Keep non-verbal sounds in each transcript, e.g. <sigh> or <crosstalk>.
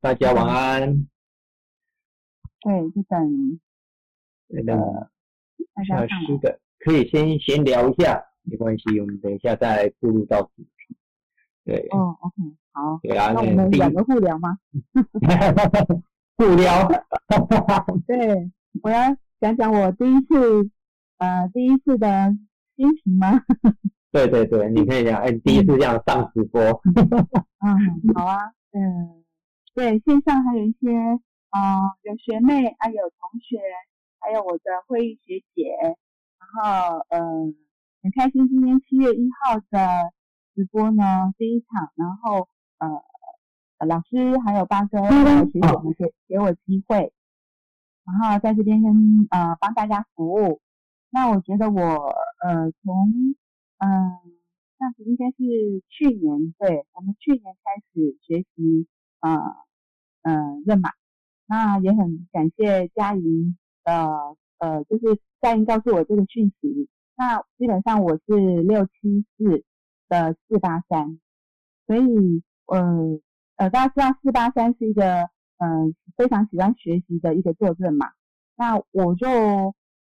大家晚安。对，就等那个大家。是的，可以先闲聊一下，没关系，我们等一下再步入到主题。对，哦，OK，好，对啊，那我们两个互聊吗？<laughs> 互聊，<laughs> 对，我要讲讲我第一次，呃，第一次的心情吗？对对对，你可以讲，哎，第一次这样上直播，<laughs> 嗯，好啊，嗯，对，线上还有一些，呃，有学妹，还有同学，还有我的会议学姐，然后，嗯、很开心今天七月一号的直播呢，第一场，然后，呃，老师还有八哥学姐们给给我机会，然后在这边跟呃帮大家服务。那我觉得我呃从嗯，那是应该是去年，对我们去年开始学习呃呃认码，那也很感谢佳莹的呃，就是佳莹告诉我这个讯息，那基本上我是六七四的四八三，所以呃呃大家知道四八三是一个呃非常喜欢学习的一个作证嘛，那我就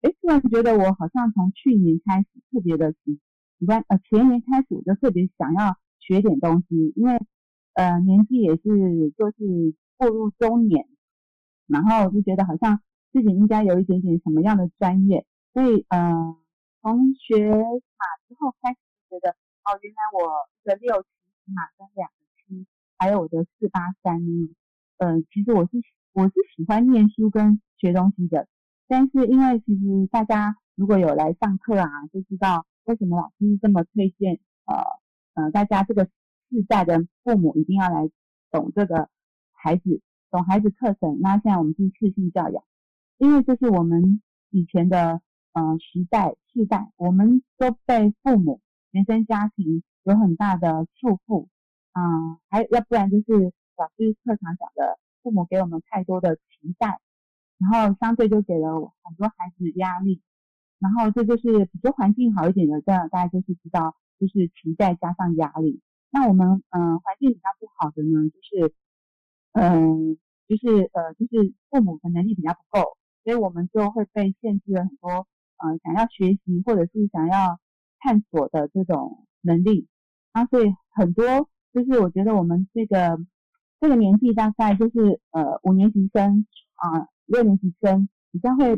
诶突然觉得我好像从去年开始特别的喜喜欢，呃前年开始我就特别想要学点东西，因为呃年纪也是就是步入中年，然后就觉得好像自己应该有一点点什么样的专业，所以呃从学马之后开始觉得哦原来我的六七马跟两个七，还有我的四八三呢，呃其实我是我是喜欢念书跟学东西的，但是因为其实大家如果有来上课啊，就知道为什么老师这么推荐呃呃大家这个世代的父母一定要来懂这个孩子，懂孩子课程。那现在我们是适性教养，因为这是我们以前的呃时代世代，我们都被父母原生家庭有很大的束缚，啊、还要不然就是老师课堂讲的，父母给我们太多的期待，然后相对就给了很多孩子压力，然后这就是比较环境好一点的，这样大家就是知道，就是期待加上压力。那我们嗯、环境比较不好的呢，就是嗯、就是呃就是父母的能力比较不够，所以我们就会被限制了很多呃想要学习或者是想要探索的这种能力。啊，所以很多就是我觉得我们这个这个年纪大概就是呃五年级生啊、六年级生比较会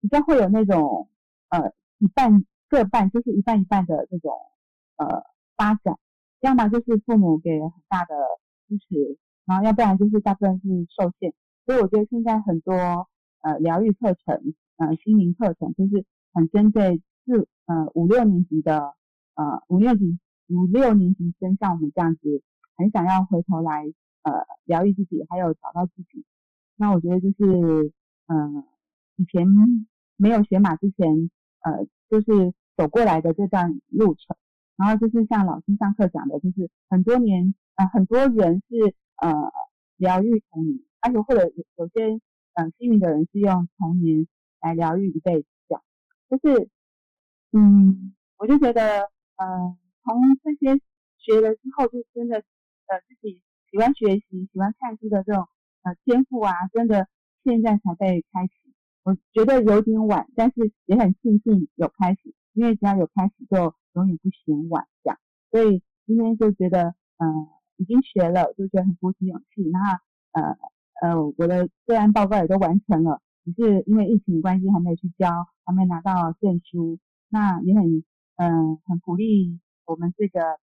比较会有那种呃一半各半就是一半一半的这种呃发展，要么就是父母给很大的支持，然后要不然就是大部分是受限。所以我觉得现在很多呃疗愈课程、呃心灵课程，就是很针对四呃五六年级的呃五六级五六年级生，像我们这样子，很想要回头来呃疗愈自己，还有找到自己。那我觉得就是嗯、呃以前没有学马之前，呃就是走过来的这段路程。然后就是像老师上课讲的，就是很多年，呃，很多人是呃疗愈童年，而且或者有有些呃幸运的人是用童年来疗愈一辈子，这样，就是嗯，我就觉得，呃，从这些学了之后，就真的呃自己喜欢学习、喜欢看书的这种呃天赋啊，真的现在才被开启。我觉得有点晚，但是也很庆幸有开始，因为只要有开始，就永远不嫌晚这样。所以今天就觉得，嗯、已经学了，就觉得很鼓起勇气。那呃呃，我的个案报告也都完成了，只是因为疫情关系还没有去交，还没拿到证书。那也很嗯、很鼓励我们这个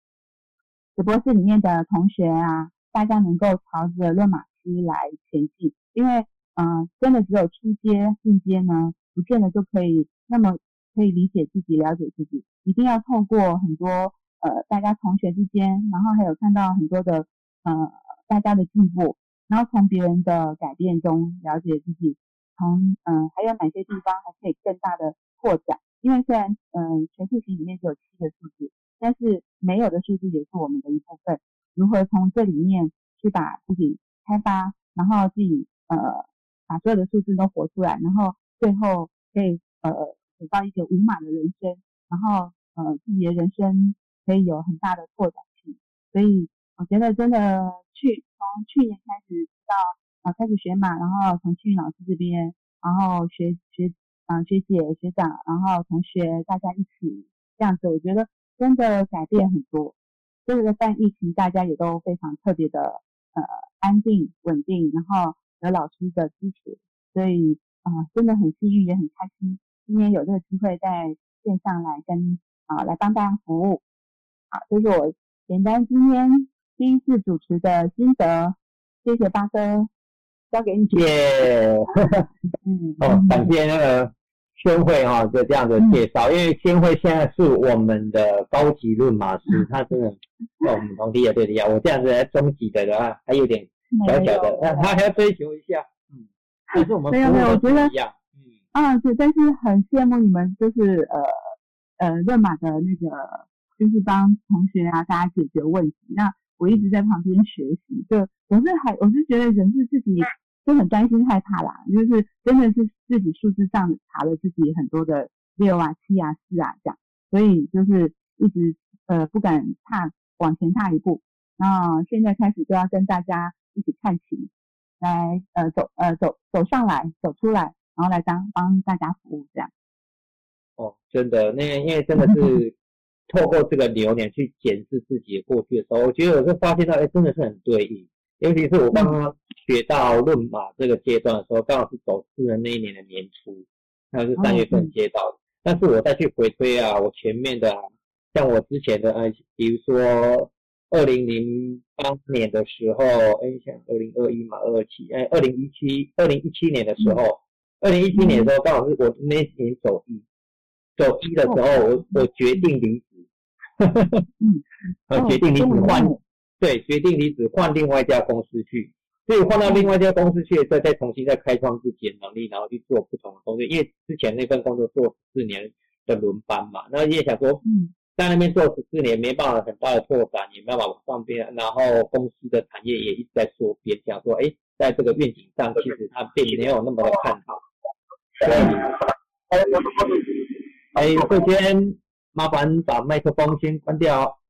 直播室里面的同学啊，大家能够朝着论马师来前进，因为嗯、真的只有出阶进阶呢，不见得就可以那么可以理解自己、了解自己，一定要透过很多呃大家同学之间，然后还有看到很多的呃大家的进步，然后从别人的改变中了解自己，从嗯、呃还有哪些地方还可以更大的扩展。因为虽然嗯、呃全数型里面只有七个数字，但是没有的数字也是我们的一部分。如何从这里面去把自己开发，然后自己呃把所有的数字都活出来，然后最后可以呃走到一个无码的人生，然后呃自己的人生可以有很大的拓展性。所以我觉得真的去从去年开始到啊开始学马，然后从庆云老师这边，然后学学啊学姐学长，然后同学大家一起这样子，我觉得真的改变很多。这个办疫情大家也都非常特别的呃安定稳定，然后有老师的支持，所以啊真的很幸运也很开心，今天有这个机会在线上来跟啊来帮大家服务。好，这是我简单今天第一次主持的心得，谢谢八哥，交给你。谢，<laughs> 嗯，哦，感谢那个宣慧哈，就这样的介绍，因为宣慧现在是我们的高级论马师，他真的，哦，我们同弟也对的呀，我这样子来中级的的话，还有点小小的，那他还要追求一下，嗯，但是我们没有没有，我觉得一样，嗯，啊，对，但是很羡慕你们，就是呃呃热马的那个。就是帮同学啊，大家解决问题。那我一直在旁边学习，就我是还我是觉得人是自己就很担心害怕啦，就是真的是自己数字上查了自己很多的六啊、七啊、四啊这样，所以就是一直呃不敢踏往前踏一步。那现在开始就要跟大家一起看齐，来呃走呃走走上来走出来，然后来当帮大家服务这样。哦，真的，那因为真的是。<laughs> 透过这个流年去检视自己过去的时候，我觉得我就发现到，哎，真的是很对应。尤其是我刚刚学到论马这个阶段的时候，刚好是走私人那一年的年初，那是三月份接到的。但是我再去回推啊，我前面的，像我之前的，呃，比如说二零零八年的时候，哎，像二零二一嘛，二七，哎，二零一七，二零一七年的时候，二零一七年的时候，刚好是我那年走一，走一的时候，我我决定离职。<laughs> 嗯，呃，决定离职换，对，决定离职换另外一家公司去，所以换到另外一家公司去，再再重新再开创自己的能力，然后去做不同的工作。因为之前那份工作做十四年的轮班嘛，那也想说，嗯，在那边做十四年没办法很大的拓展，也没办法往上边，然后公司的产业也一直在缩编，想说，哎，在这个愿景上，其实他并没有那么的看好。哎，首先。麻烦把麦克风先关掉。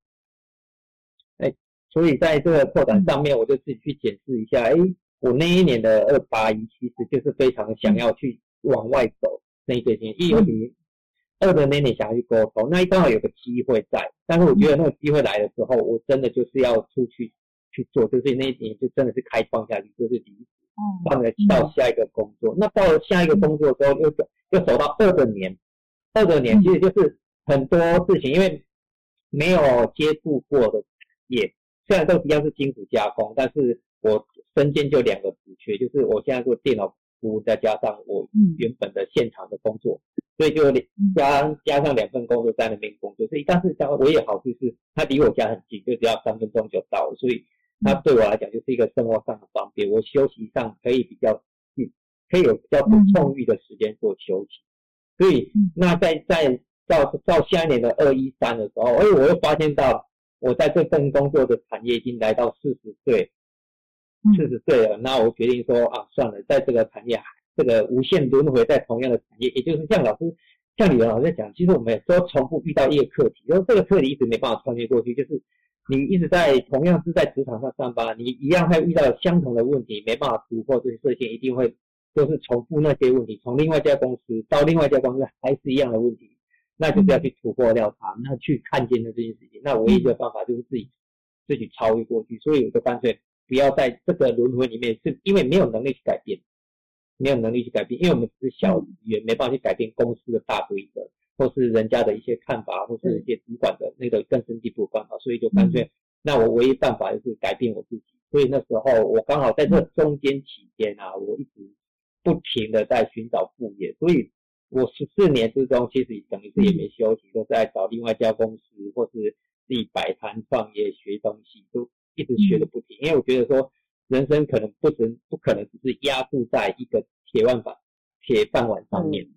哎，所以在这个扩展上面，我就自己去检视一下。哎，我那一年的二八一，其实就是非常想要去往外走那一件事一有你二的那年想要去沟通，那刚好有个机会在。但是我觉得那个机会来的时候，我真的就是要出去去做，就是那一年就真的是开创下去，就是离职，换了到下一个工作。那到了下一个工作之后，又走又走到二的年，二的年其实就是。很多事情，因为没有接触过的也，虽然都一样是金属加工，但是我身兼就两个职缺，就是我现在做电脑服务，再加上我原本的现场的工作，所以就加加上两份工作在那边工作。所以，但是我也好处是，它离我家很近，就只要三分钟就到，所以它对我来讲就是一个生活上的方便。我休息上可以比较嗯，可以有比较充裕的时间做休息。所以，那在在。到到下一年的二一三的时候，哎，我又发现到我在这份工作的产业已经来到四十岁，四十岁了。那我决定说啊，算了，在这个产业这个无限轮回在同样的产业，也就是像老师像李文老师讲，其实我们都重复遇到一个课题，就是这个课题一直没办法穿越过去，就是你一直在同样是在职场上上班，你一样会遇到相同的问题，没办法突破这些设限，一定会都是重复那些问题，从另外一家公司到另外一家公司还是一样的问题。那就不要去突破掉它，那去看见的这件事情，那唯一的办法就是自己自己超越过去。所以我就干脆不要在这个轮回里面，是因为没有能力去改变，没有能力去改变，因为我们只是小员，没办法去改变公司的大规则，或是人家的一些看法，或是一些主管的那个更深蒂固办法。所以就干脆，那我唯一办法就是改变我自己。所以那时候我刚好在这中间期间啊，我一直不停的在寻找副业，所以。我十四年之中，其实等于是也没休息，都在找另外一家公司，或是自己摆摊创业学东西，都一直学的不停。因为我觉得说，人生可能不能不可能只是压住在一个铁腕板铁饭碗上面，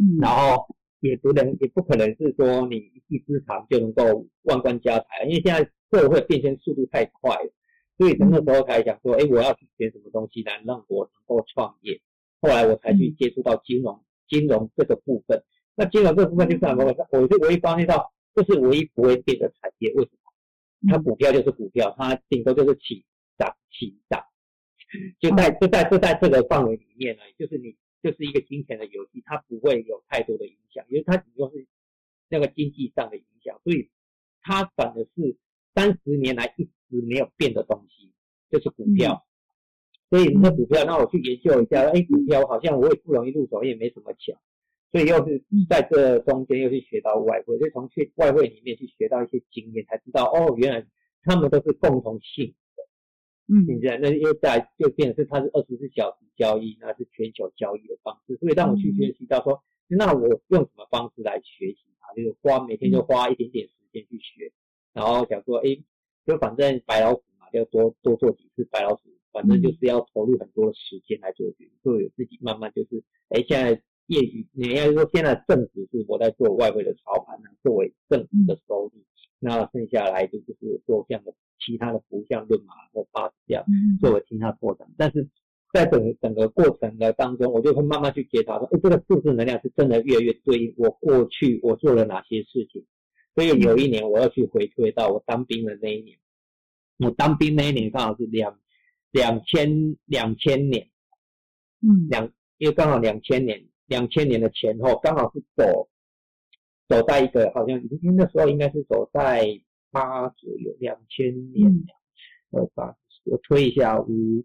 嗯，然后也不能也不可能是说你一技之长就能够万贯家财，因为现在社会变迁速度太快了，所以那个时候才想说，哎，我要去学什么东西来让我能够创业。后来我才去接触到金融。金融这个部分，那金融这个部分就是什么？我是唯一发现到，这是唯一不会变的产业。为什么？它股票就是股票，它顶多就是起涨起涨，就在就在就在这个范围里面呢，就是你就是一个金钱的游戏，它不会有太多的影响，因为它只说是那个经济上的影响，所以它反而是三十年来一直没有变的东西，就是股票。所以那股票，那我去研究一下，哎，股票好像我也不容易入手，也没什么钱，所以又是在这中间又去学到外汇，就从去外汇里面去学到一些经验，才知道哦，原来他们都是共同性的，嗯，现在那又在就变成是它是二十四小时交易，那是全球交易的方式，所以让我去学习到说，那我用什么方式来学习它？就是花每天就花一点点时间去学，然后想说，哎，就反正白老鼠嘛，要多多做几次白老鼠。反正就是要投入很多时间来做决定，所以自己慢慢就是，哎，现在业余，你应该说现在正职是我在做外汇的操盘呢，作为正职的收入，那剩下来就就是做这样的其他的服像论码或八字这样作为其他拓展。但是在整整个过程的当中，我就会慢慢去觉察说，哎，这个数字能量是真的越来越对应我过去我做了哪些事情。所以有一年我要去回推到我当兵的那一年，我当兵那一年刚好是两。两千两千年，嗯，两因为刚好两千年，两千年的前后刚好是走走在一个好像，因为那时候应该是走在八左右，两千年呃八，我推一下五，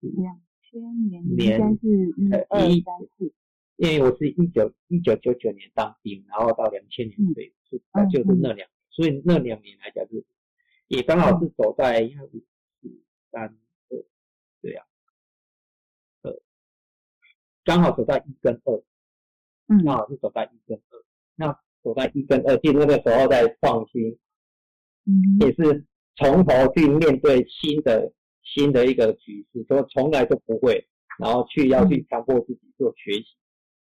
两千年应该是二三四，因为我是一九一九九九年当兵，然后到两千年退伍，是就是那两，所以那两年来讲是也刚好是走在因为。三二这刚好走在一跟二，嗯，刚好是走在一跟二。那走在一跟二，其实那个时候在创新，嗯，也是从头去面对新的新的一个局势，说从来都不会，然后去要去强迫自己做学习。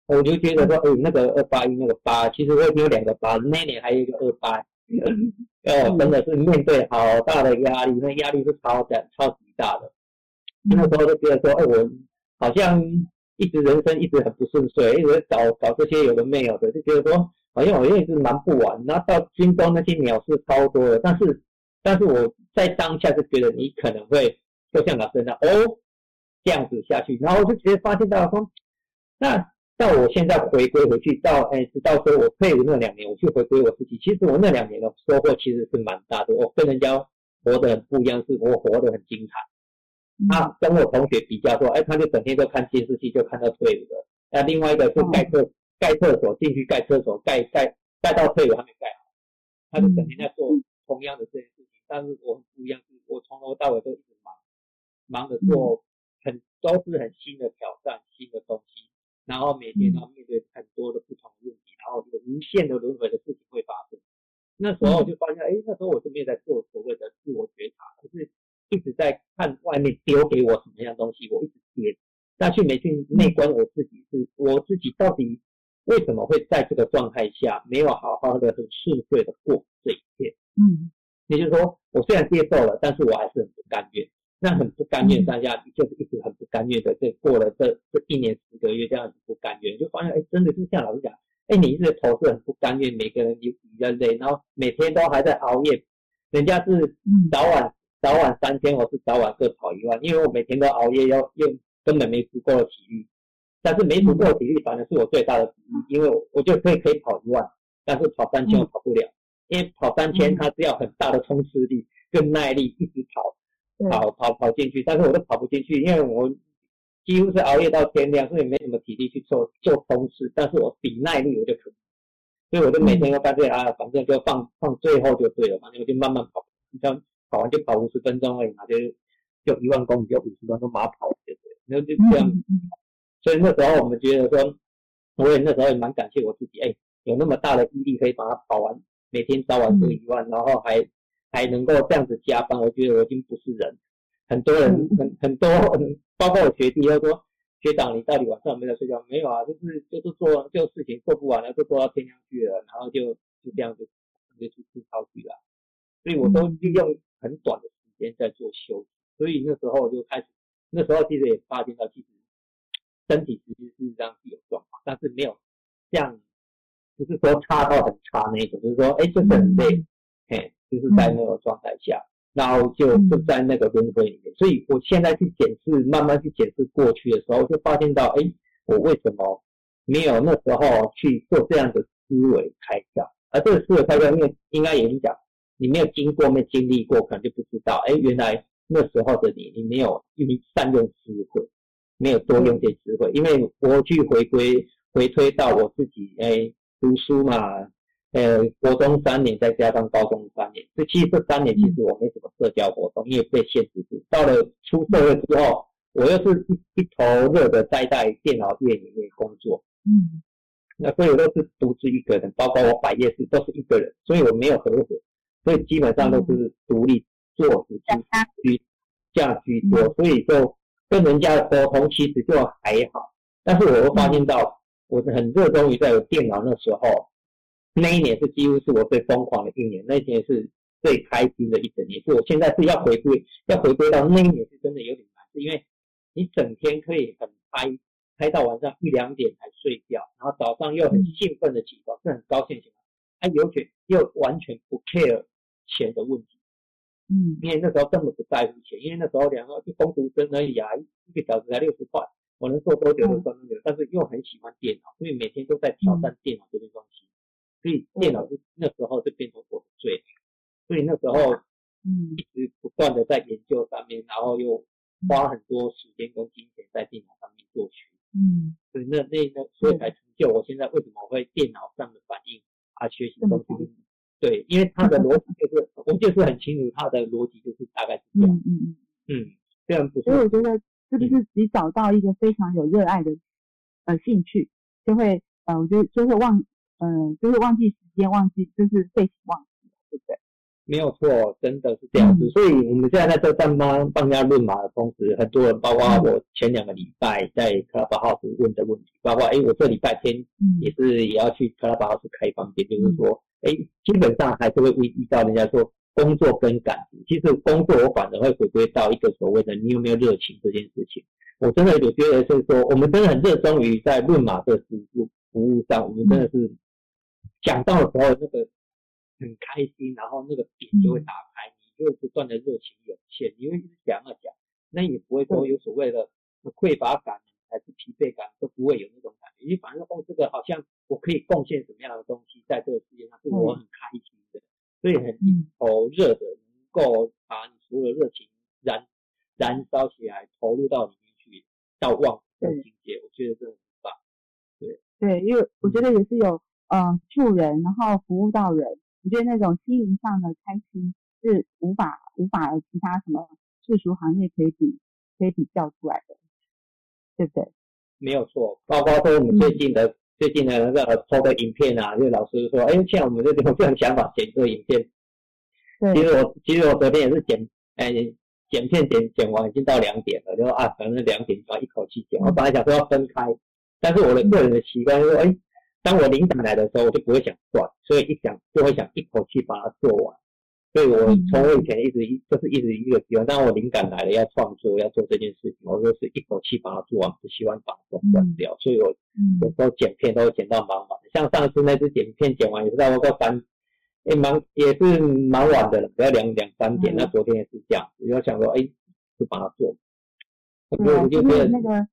我就觉得说，哎，那个二八一那个八，其实我已经有两个八，那年还有一个二八。<laughs> 哦，真的是面对好大的压力，那压力是超的、超级大的。那时候就觉得说，哎，我好像一直人生一直很不顺遂，一直搞搞这些有的没有的，就觉得说，好像我一直忙不完。然后到军中那些鸟事超多的，但是，但是我在当下就觉得你可能会就像老师那哦这样子下去，然后我就直接发现到说，那。到我现在回归回去，到哎，直到说我退伍那两年，我去回归我自己。其实我那两年的收获其实是蛮大的。我跟人家活得很不一样，是我活得很精彩。他跟我同学比较说，哎，他就整天都看监视器，就看到退伍的。那另外一个是盖厕盖厕所，进去盖厕所，盖盖盖到退伍还没盖好，他就整天在做同样的这件事情。但是我很不一样，是我从头到尾都一直忙，忙着做很都是很新的挑战，新的东西。然后每天要面对很多的不同的问题，然后有无限的轮回的事情会发生。那时候我就发现，哎，那时候我是没有在做所谓的自我觉察，而是一直在看外面丢给我什么样东西，我一直接。但去没去内观我自己，是我自己到底为什么会在这个状态下没有好好的很顺遂的过这一天？嗯，也就是说，我虽然接受了，但是我还是很不甘愿。那很不甘愿，大家就是一直很不甘愿的，这过了这这一年十个月这样子不甘愿，就发现哎，真的是像老师讲，哎，你一直投是很不甘愿，每个人比较累，然后每天都还在熬夜，人家是早晚早晚三天，我是早晚各跑一万，因为我每天都熬夜，要又根本没足够的体力，但是没足够的体力反而是我最大的体力，因为我就可以可以跑一万，但是跑三千我跑不了，因为跑三千它是要很大的冲刺力跟耐力，一直跑。跑跑跑进去，但是我都跑不进去，因为我几乎是熬夜到天亮，所以没什么体力去做做冲刺。但是我比耐力我就可以，所以我就每天都干脆啊，反正就放放最后就对了，反正我就慢慢跑，你像跑完就跑五十分钟而已嘛，就就一万公里就五十分钟马上跑就对，然后就这样。所以那时候我们觉得说，我也那时候也蛮感谢我自己，哎，有那么大的毅力可以把它跑完，每天早晚做一万，然后还。还能够这样子加班，我觉得我已经不是人。很多人很很多，<laughs> 包括我学弟，他说学长，你到底晚上有没有睡觉？没有啊，就是就是做就事情做不完了，就做到天亮去了，然后就就这样子就去吃超去了。所以我都利用很短的时间在做休息。所以那时候就开始，那时候其实也发现到，其实身体其实是这样子有状况，但是没有像不是说差到很差那种，就是说哎，就是很累，嘿。就是在那个状态下，然后就就在那个轮回里面。所以我现在去检视，慢慢去检视过去的时候，就发现到，哎，我为什么没有那时候去做这样的思维开窍？而这个思维开窍，因为应该也是讲，你没有经过、没经历过，可能就不知道，哎，原来那时候的你，你没有用善用智慧，没有多用点智慧。因为我去回归、回推到我自己，哎，读书嘛。呃，国中三年再加上高中三年，这其实这三年其实我没什么社交活动，因为被限制住。到了出社会之后，我又是一一头热的待在电脑院里面工作。嗯，那所以我都是独自一个人，包括我摆夜市都是一个人，所以我没有合伙，所以基本上都是独立做事居这样居多，所以就跟人家沟通其实就还好。但是我会发现到，我是很热衷于在有电脑那时候。那一年是几乎是我最疯狂的一年，那一年是最开心的一整年。是我现在是要回归，要回归到那一年是真的有点难，是因为你整天可以很嗨，嗨到晚上一两点才睡觉，然后早上又很兴奋的起床，是很高兴起来，还有且又完全不 care 钱的问题，嗯，因为那时候根本不在乎钱，因为那时候两个就工读生而已啊，一个小时才六十块，我能做多久就做多久，但是又很喜欢电脑，所以每天都在挑战电脑这些东西。所以电脑就那时候就变成我的最爱，所以那时候嗯。一直不断的在研究上面，然后又花很多时间跟金钱在电脑上面做学，嗯，所以那那那所以才成就我现在为什么会电脑上的反应啊学习东西，对，因为他的逻辑就是我就是很清楚他的逻辑就是大概是这样，嗯嗯嗯，这样不所以我觉得是不是你找到一个非常有热爱的呃兴趣，就会呃我觉得就会忘。嗯，就是忘记时间，忘记就是废寝忘食，对不对？没有错，真的是这样子。所以我们现在在这上班帮人家论马的同时，很多人，包括我前两个礼拜在 Club House 问的问题，包括哎，我这礼拜天也是也要去 Club House 开房间，就是说，哎，基本上还是会遇遇到人家说工作跟感情。其实工作我反而会回归到一个所谓的你有没有热情这件事情。我真的我觉得是说，我们真的很热衷于在论马的服务服务上，我们真的是。讲到的时候，那个很开心，然后那个点就会打开，你就不断的热情涌现，你会一直讲啊讲，那也不会说有所谓的匮乏感还是疲惫感，都不会有那种感觉，因为反正哦，这个好像我可以贡献什么样的东西在这个世界上，是我很开心的，所以很一头热的，能够把你所有的热情燃燃烧起来，投入到里面去，到旺的境界，我觉得这很棒。对。对，因为我觉得也是有。嗯，助人，然后服务到人，我觉得那种心灵上的开心是无法无法其他什么世俗行业可以比可以比较出来的，对不对？没有错，包括说我们最近的最近的那个抽的影片啊，就老师说，哎，像我们这种 <laughs> 这种想法剪这个影片，其实我其实我昨天也是剪，哎，剪片剪剪完已经到两点了，就说啊，反正两点就一口气剪，我本来想说要分开，但是我的个人的习惯说，哎。当我灵感来的时候，我就不会想断，所以一想就会想一口气把它做完。所以我从我以前一直一就是一直一个习惯，当我灵感来了要创作要做这件事情，我就是一口气把它做完，不喜欢把它断掉。所以我有时候剪片都会剪到蛮晚的，像上次那支剪片剪完也是在我个三，也蛮也是蛮晚的了，不要两两三点。那昨天也是这样，我想说，哎，就把它做。我就觉得那个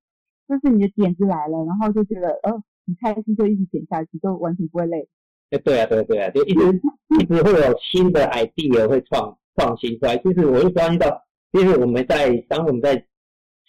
就是你的点子来了，然后就觉得，哦。很开心就一直剪下去，就完全不会累。哎，对啊，对啊对啊，就一直一直会有新的 idea 会创创新出来。就是我就发现到，就是我们在当我们在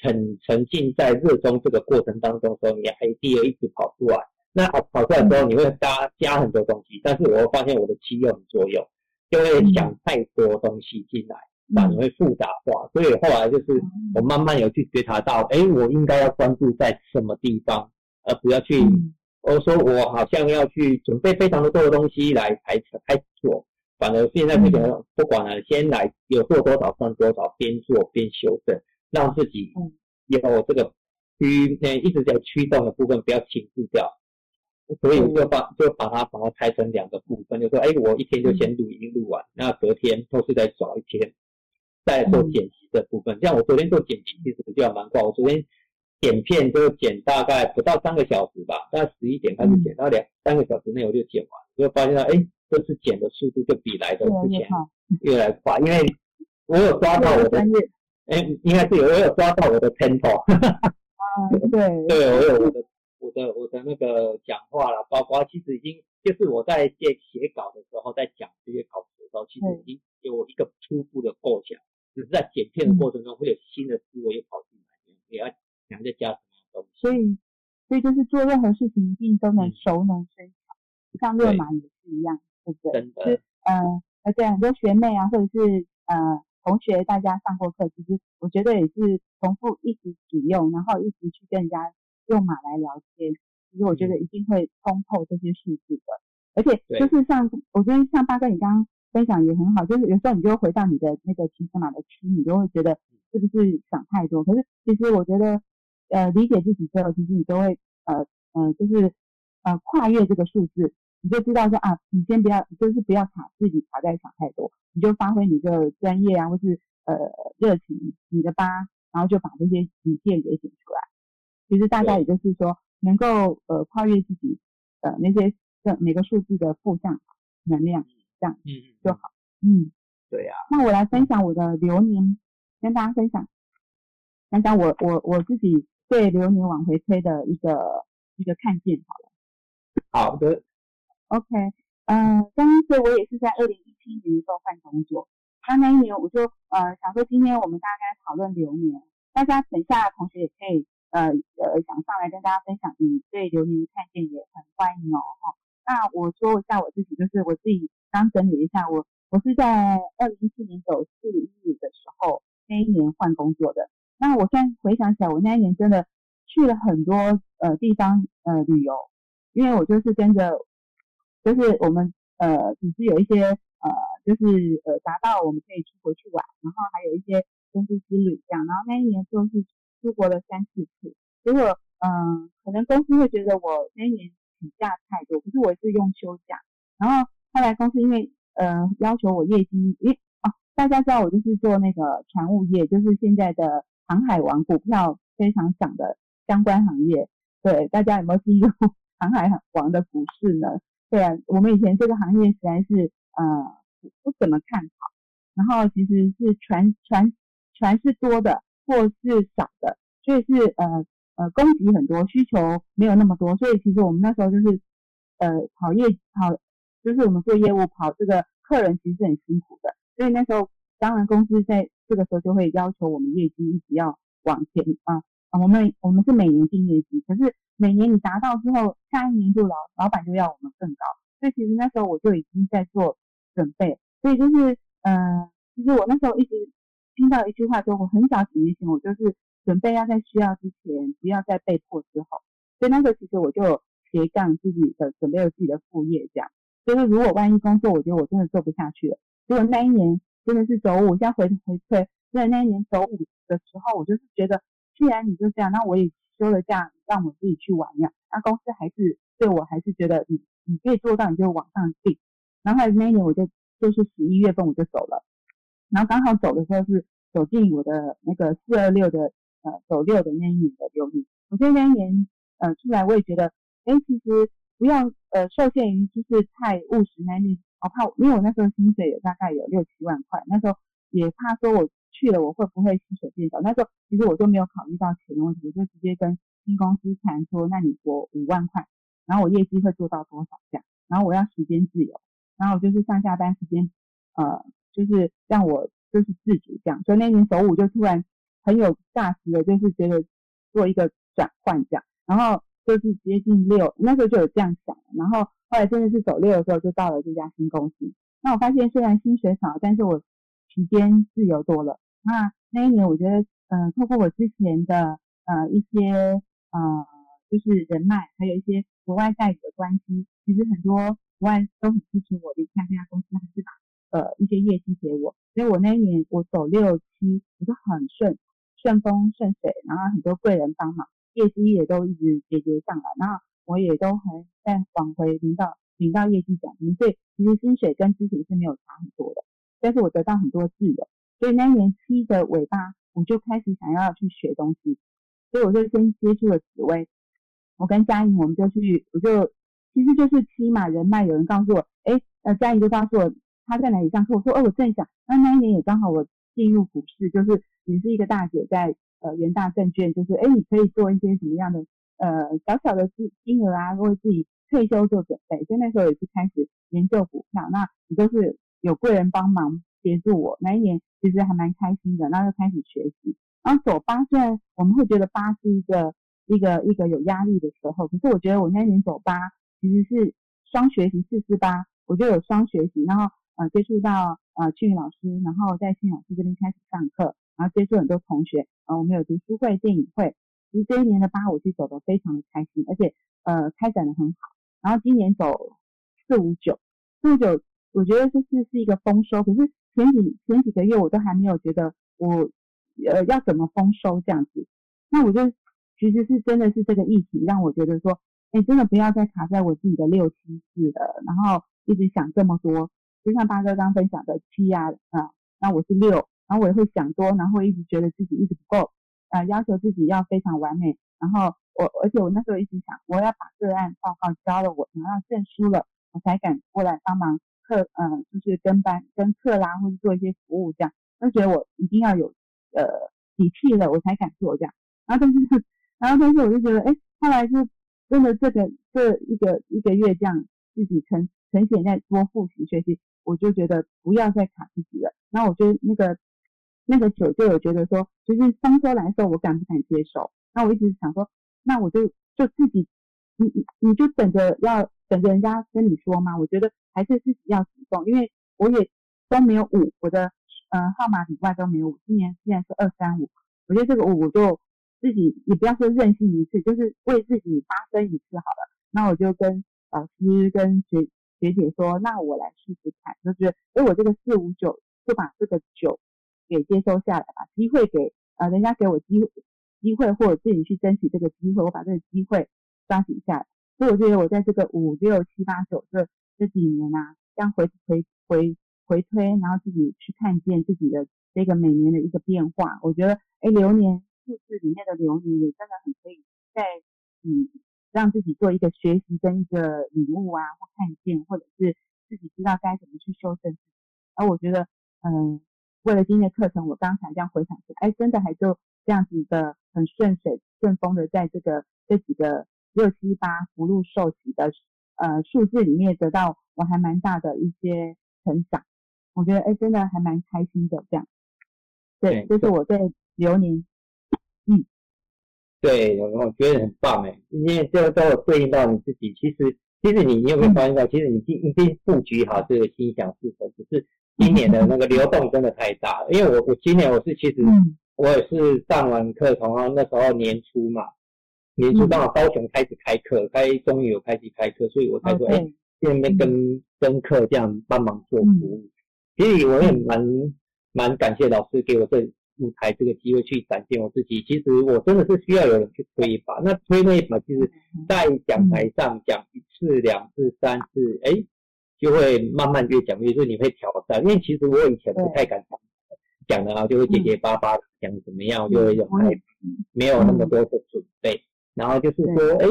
沉沉浸在热衷这个过程当中的时候，你 idea 一直跑出来。那跑跑出来之后，你会加加很多东西，但是我会发现我的肌肉很作用，就会想太多东西进来，反而会复杂化。所以后来就是我慢慢有去觉察到，哎，我应该要关注在什么地方。而不要去，我说我好像要去准备非常的多的东西来才开始做，反而现在不管不管了，先来有做多少算多少，边做边修正，让自己有这个驱呃一直在驱动的部分不要停滞掉，所以就把就把它把它拆成两个部分，就说哎我一天就先录音录完，那隔天都是在找一天再做剪辑的部分，像我昨天做剪辑其实就要蛮快，我昨天。剪片就剪大概不到三个小时吧，大概十一点开始剪，到两三个小时内我就剪完，就发现到，哎，这次剪的速度就比来的之前越来越快，因为我有抓到我的哎，应该是有我有抓到我的 tempo。嗯，对，<laughs> 对我有我的我的我的那个讲话了，包括其实已经就是我在写写稿的时候，在讲这些稿子的时候，其实已经有一个初步的构想，只是在剪片的过程中会有新的思维又跑进来，也要想再加什么东西。所以所以就是做任何事情一定都能熟能生巧，像热马也是一样，对不对？真的，嗯，而且很多学妹啊，或者是呃。同学，大家上过课，其实我觉得也是重复一直使用，然后一直去跟人家用马来聊天，其实我觉得一定会通透这些数字的。而且就是像我觉得像八哥你刚刚分享也很好，就是有时候你就会回到你的那个骑车马的区，你就会觉得是不是想太多？可是其实我觉得，呃，理解自己之后，其实你都会呃呃，就是呃跨越这个数字。你就知道说啊，你先不要，就是不要卡自己卡在想太多，你就发挥你的专业啊，或是呃热情，你的八，然后就把这些底线给写出来。其实大家也就是说，能够呃跨越自己呃那些的每个数字的负向能量，这样嗯就好。嗯，对呀。那我来分享我的流年，跟大家分享，讲讲我我我自己对流年往回推的一个一个看见好了。好的。OK，嗯，当时我也是在二零一七年的时候换工作，他那一年我就呃想说，今天我们大概讨论流年，大家等下同学也可以呃呃想上来跟大家分享你对流年的看见，也很欢迎哦哈。那我说一下我自己，就是我自己刚整理一下，我我是在二零一七年走四一日的时候那一年换工作的。那我现在回想起来，我那一年真的去了很多呃地方呃旅游，因为我就是跟着。就是我们呃，只是有一些呃，就是呃，达到我们可以出国去玩，然后还有一些公司之旅这样。然后那一年就是出国了三四次。结果嗯，可能公司会觉得我那一年请假太多，可是我是用休假。然后后来公司因为呃要求我业绩，诶啊，大家知道我就是做那个船务业，就是现在的航海王股票非常涨的相关行业。对，大家有没有进入 <laughs> 航海王的股市呢？对啊，我们以前这个行业实在是呃不怎么看好，然后其实是船船船是多的，货是少的，所以是呃呃供给很多，需求没有那么多，所以其实我们那时候就是呃跑业跑，就是我们做业务跑这个客人其实很辛苦的，所以那时候当然公司在这个时候就会要求我们业绩一直要往前啊，我们我们是每年定业绩，可是。每年你达到之后，下一年度老老板就要我们更高，所以其实那时候我就已经在做准备，所以就是，嗯，其实我那时候一直听到一句话，说我很早几年前我就是准备要在需要之前，不要在被迫之后，所以那时候其实我就斜杠自己的准备了自己的副业，这样，就是如果万一工作我觉得我真的做不下去了，结果那一年真的是走五，现在回回退，在那一年走五的时候，我就是觉得，既然你就这样，那我也。休了假，让我自己去玩呀。那公司还是对我还是觉得你你可以做到，你就往上定。然后那一年我就就是十一月份我就走了，然后刚好走的时候是走进我的那个四二六的呃走六的那一年的六日。我觉得那一年呃出来我也觉得，哎其实不要呃受限于就是太务实那一面，我怕因为我那时候薪水有大概有六七万块，那时候也怕说我。去了我会不会薪水变少？那时候其实我就没有考虑到钱的问题，我就直接跟新公司谈说，那你给我五万块，然后我业绩会做到多少这样，然后我要时间自由，然后就是上下班时间，呃，就是让我就是自主这样。所以那年首五就突然很有价值的，就是觉得做一个转换这样，然后就是接近六，那时候就有这样想，然后后来真的是走六的时候就到了这家新公司。那我发现虽然薪水少，但是我时间自由多了。那那一年，我觉得，呃，透过我之前的呃一些呃，就是人脉，还有一些国外代理的关系，其实很多国外都很支持我离开这家公司，还是把呃一些业绩给我。所以我那一年我走六七，我就很顺顺风顺水，然后很多贵人帮忙，业绩也都一直节节上来，然后我也都还在往回领到领到业绩奖金，所以其实薪水跟之前是没有差很多的，但是我得到很多自由。所以那一年七的尾巴，我就开始想要去学东西，所以我就先接触了紫薇。我跟嘉颖，我们就去，我就其实就是七嘛，人脉。有人告诉我，哎，呃，嘉颖就告诉我他在哪里上课。我说，哦，我正想。那那一年也刚好我进入股市，就是你是一个大姐在呃元大证券，就是哎你可以做一些什么样的呃小小的金金额啊，为自己退休做准备。所以那时候也是开始研究股票，那你都是有贵人帮忙协助我，那一年其实还蛮开心的，然后就开始学习。然后走八，虽然我们会觉得八是一个一个一个有压力的时候，可是我觉得我那一年走八其实是双学习四四八，我就有双学习，然后呃接触到呃庆宇老师，然后在庆老师这边开始上课，然后接触很多同学，啊我们有读书会、电影会，其实这一年的八我是走得非常的开心，而且呃开展的很好。然后今年走四五九，四五九我觉得这是是一个丰收，可是前几前几个月我都还没有觉得我。呃，要怎么丰收这样子？那我就其实是真的是这个疫情让我觉得说，哎，真的不要再卡在我自己的六七四了，然后一直想这么多。就像八哥刚分享的七啊，啊，那我是六，然后我也会想多，然后一直觉得自己一直不够，啊，要求自己要非常完美。然后我，而且我那时候一直想，我要把个案报告交了，我拿到证书了，我才敢过来帮忙课，嗯，就是跟班、跟课啦，或者做一些服务这样。就觉得我一定要有。呃，底气了，我才敢做这样。然后但是，<laughs> 然后但是我就觉得，哎，后来就真的这个这一个一个月这样自己呈呈现在多复习学习，我就觉得不要再卡自己了。然后我就那个那个酒就有觉得说，其实双周来说，我敢不敢接受？那我一直想说，那我就就自己，你你你就等着要等着人家跟你说吗？我觉得还是自己要主动，因为我也都没有五我的。嗯，号码以外都没有五。今年现在是二三五，我觉得这个五我就自己也不要说任性一次，就是为自己发声一次好了。那我就跟老师跟学学姐说，那我来试试看，就是哎，我这个四五九就把这个九给接收下来吧，机会给呃人家给我机机会，或者自己去争取这个机会，我把这个机会抓紧下来。所以我觉得我在这个五六七八九这这几年啊，这样回回回。回推，然后自己去看见自己的这个每年的一个变化，我觉得，哎，流年数字里面的流年也真的很可以在，嗯，让自己做一个学习跟一个领悟啊，或看见，或者是自己知道该怎么去修正。而我觉得，嗯，为了今天的课程，我刚才这样回想起来，哎，真的还就这样子的很顺水顺风的，在这个这几个六七八福禄寿喜的呃数字里面得到我还蛮大的一些成长。我觉得哎，真的还蛮开心的，这样。对，这是我对流年，嗯，对，我觉得很棒哎，因为这都有对应到你自己。其实，其实你你有没有发现到，其实你已经已经布局好这个心想事成，只是今年的那个流动真的太大了。因为我我今年我是其实我也是上完课，从那时候年初嘛，年初刚好高雄开始开课，开终于有开始开课，所以我才说哎，在那边跟跟课这样帮忙做服务。其实我也蛮蛮感谢老师给我这舞台这个机会去展现我自己。其实我真的是需要有人去推一把。那推那一把，其实，在讲台上讲一次、两次、三次，哎，就会慢慢越讲越就是你会挑战。因为其实我以前不太敢讲，讲的啊就会结结巴巴的讲怎么样，就会有还没有那么多的准备。然后就是说，哎，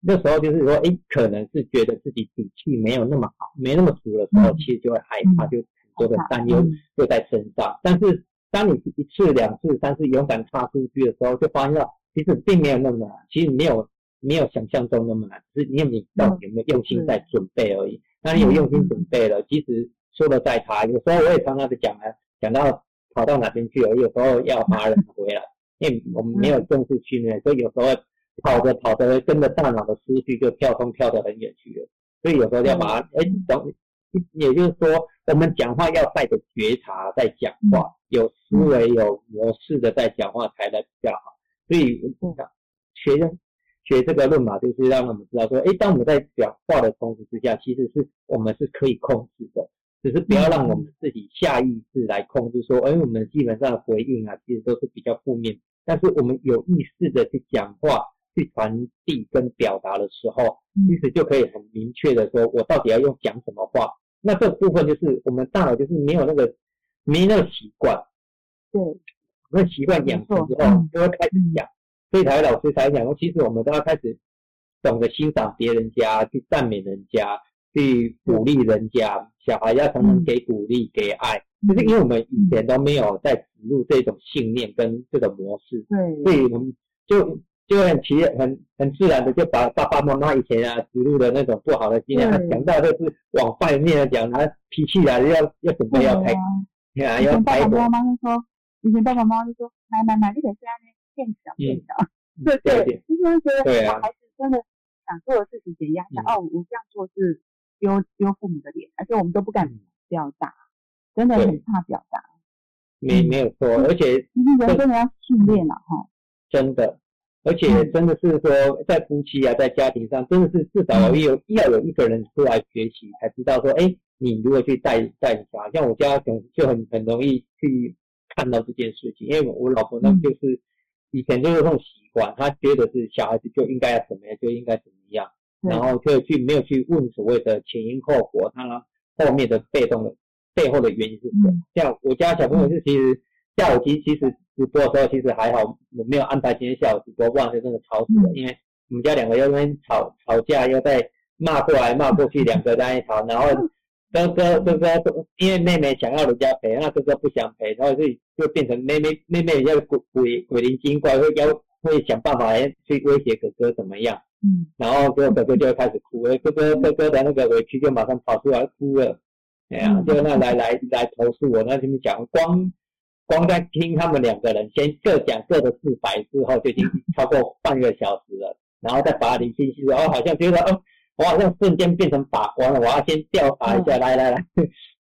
那时候就是说，哎，可能是觉得自己底气没有那么好，没那么足的时候，其实就会害怕就很。多的担忧就在身上，但是当你一次、两次、三次勇敢踏出去的时候，就发现到其实并没有那么难，其实没有没有想象中那么难，只是因为你到底有没有用心在准备而已。那你有用心准备了，其实说的再差，有时候我也常常的讲啊，讲到跑到哪边去了，有时候要爬人回来，<laughs> 因为我们没有正式训练，所以有时候跑着跑着跟着大脑的思绪就跳通跳得很远去了，所以有时候要把它哎等。也就是说，我们讲话要带着觉察在讲话，有思维、有模式的在讲话才能比较好。所以，学学这个论嘛，就是让我们知道说，哎，当我们在讲话的同时之下，其实是我们是可以控制的，只是不要让我们自己下意识来控制说，哎，我们基本上回应啊，其实都是比较负面。但是我们有意识的去讲话、去传递跟表达的时候，其实就可以很明确的说，我到底要用讲什么话。那这部分就是我们大脑就是没有那个没那个习惯，对，那习惯养成之后就会开始讲，所以台老师才讲说，其实我们都要开始懂得欣赏别人家，去赞美人家，去鼓励人家。小孩要常常给鼓励、给爱，就是因为我们以前都没有在植入这种信念跟这种模式，对，所以我们就就很奇很很自然的就把爸爸妈妈以前啊植入的那种不好的经验，他讲到就是往坏面的讲，他脾气来要要准备要开，啊，要开爸爸妈妈就说，以前爸爸妈妈就说，买买买，你等下呢变小变小，对对，就是觉得孩子真的想做的事情减压一下，哦，我这样做是丢丢父母的脸，而且我们都不敢表达。真的很怕表达，没没有错，而且其实人真的要训练了哈，真的，而且真的是说在夫妻啊，在家庭上，真的是至少有要有一个人出来学习，才知道说，哎，你如何去带带小孩，像我家总就很很容易去看到这件事情，因为我老婆呢就是以前就是这种习惯，他觉得是小孩子就应该要怎么样，就应该怎么样，然后就去没有去问所谓的前因后果，他后面的被动的。背后的原因是什么？像我家小朋友是其实下午其其实直播的时候其实还好，我没有安排今天下午直播，不然就真的吵死了。因为我们家两个又在吵吵架，又在骂过来骂过去，两个在那吵，然后哥哥哥哥因为妹妹想要人家陪，那哥哥不想陪，然后就就变成妹妹妹妹要鬼鬼鬼灵精怪，会要会想办法来去威胁哥哥怎么样？嗯，然后哥哥哥就会开始哭，哥哥哥哥的那个委屈就马上跑出来哭了。哎呀，就那来来来投诉我，那他们讲光光在听他们两个人先各讲各的自白之后，就已经超过半个小时了。然后再把你信息说，哦，好像觉得哦，我好像瞬间变成法官了，我要先调查一下。来来来，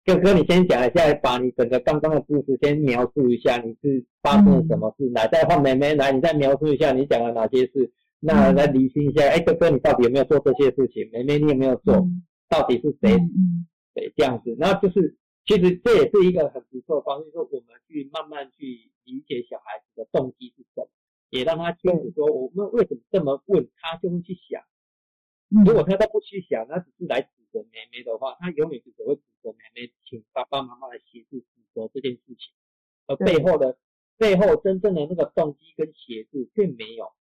哥哥，你先讲一下，把你整个刚刚的故事先描述一下，你是发生了什么事？来，再换妹妹来，你再描述一下你讲了哪些事？那来理清一下，哎，哥哥，你到底有没有做这些事情？妹妹，你有没有做？到底是谁？对，这样子，那就是其实这也是一个很不错的方式，说我们去慢慢去理解小孩子的动机是什么，也让他清楚说我们为什么这么问，他就会去想。如果他都不去想，他只是来指责妹妹的话，他永远就只会指责妹妹，请爸爸妈妈来协助指责这件事情，而背后的背后真正的那个动机跟协助却没有，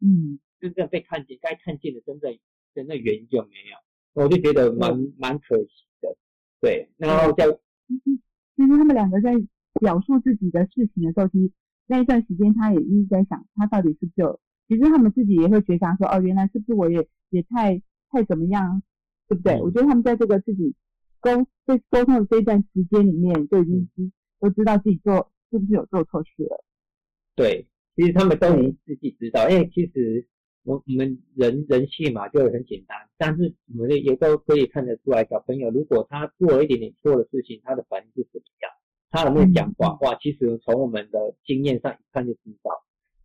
嗯，真正被看见该看见的真正真正原因就没有，我就觉得蛮蛮可惜的。对，然后在其实他们两个在表述自己的事情的时候，其实那一段时间他也一直在想，他到底是不是？其实他们自己也会觉察说，哦，原来是不是我也也太太怎么样，对不对？我觉得他们在这个自己沟在沟通的这一段时间里面，就已经知都知道自己做是不是有做错事了。对，其实他们都已经自己知道，因为其实。我我们人人性嘛就很简单，但是我们也都可以看得出来，小朋友如果他做了一点点错的事情，他的反应是怎么样，他有没有讲谎话，其实从我们的经验上一看就知道。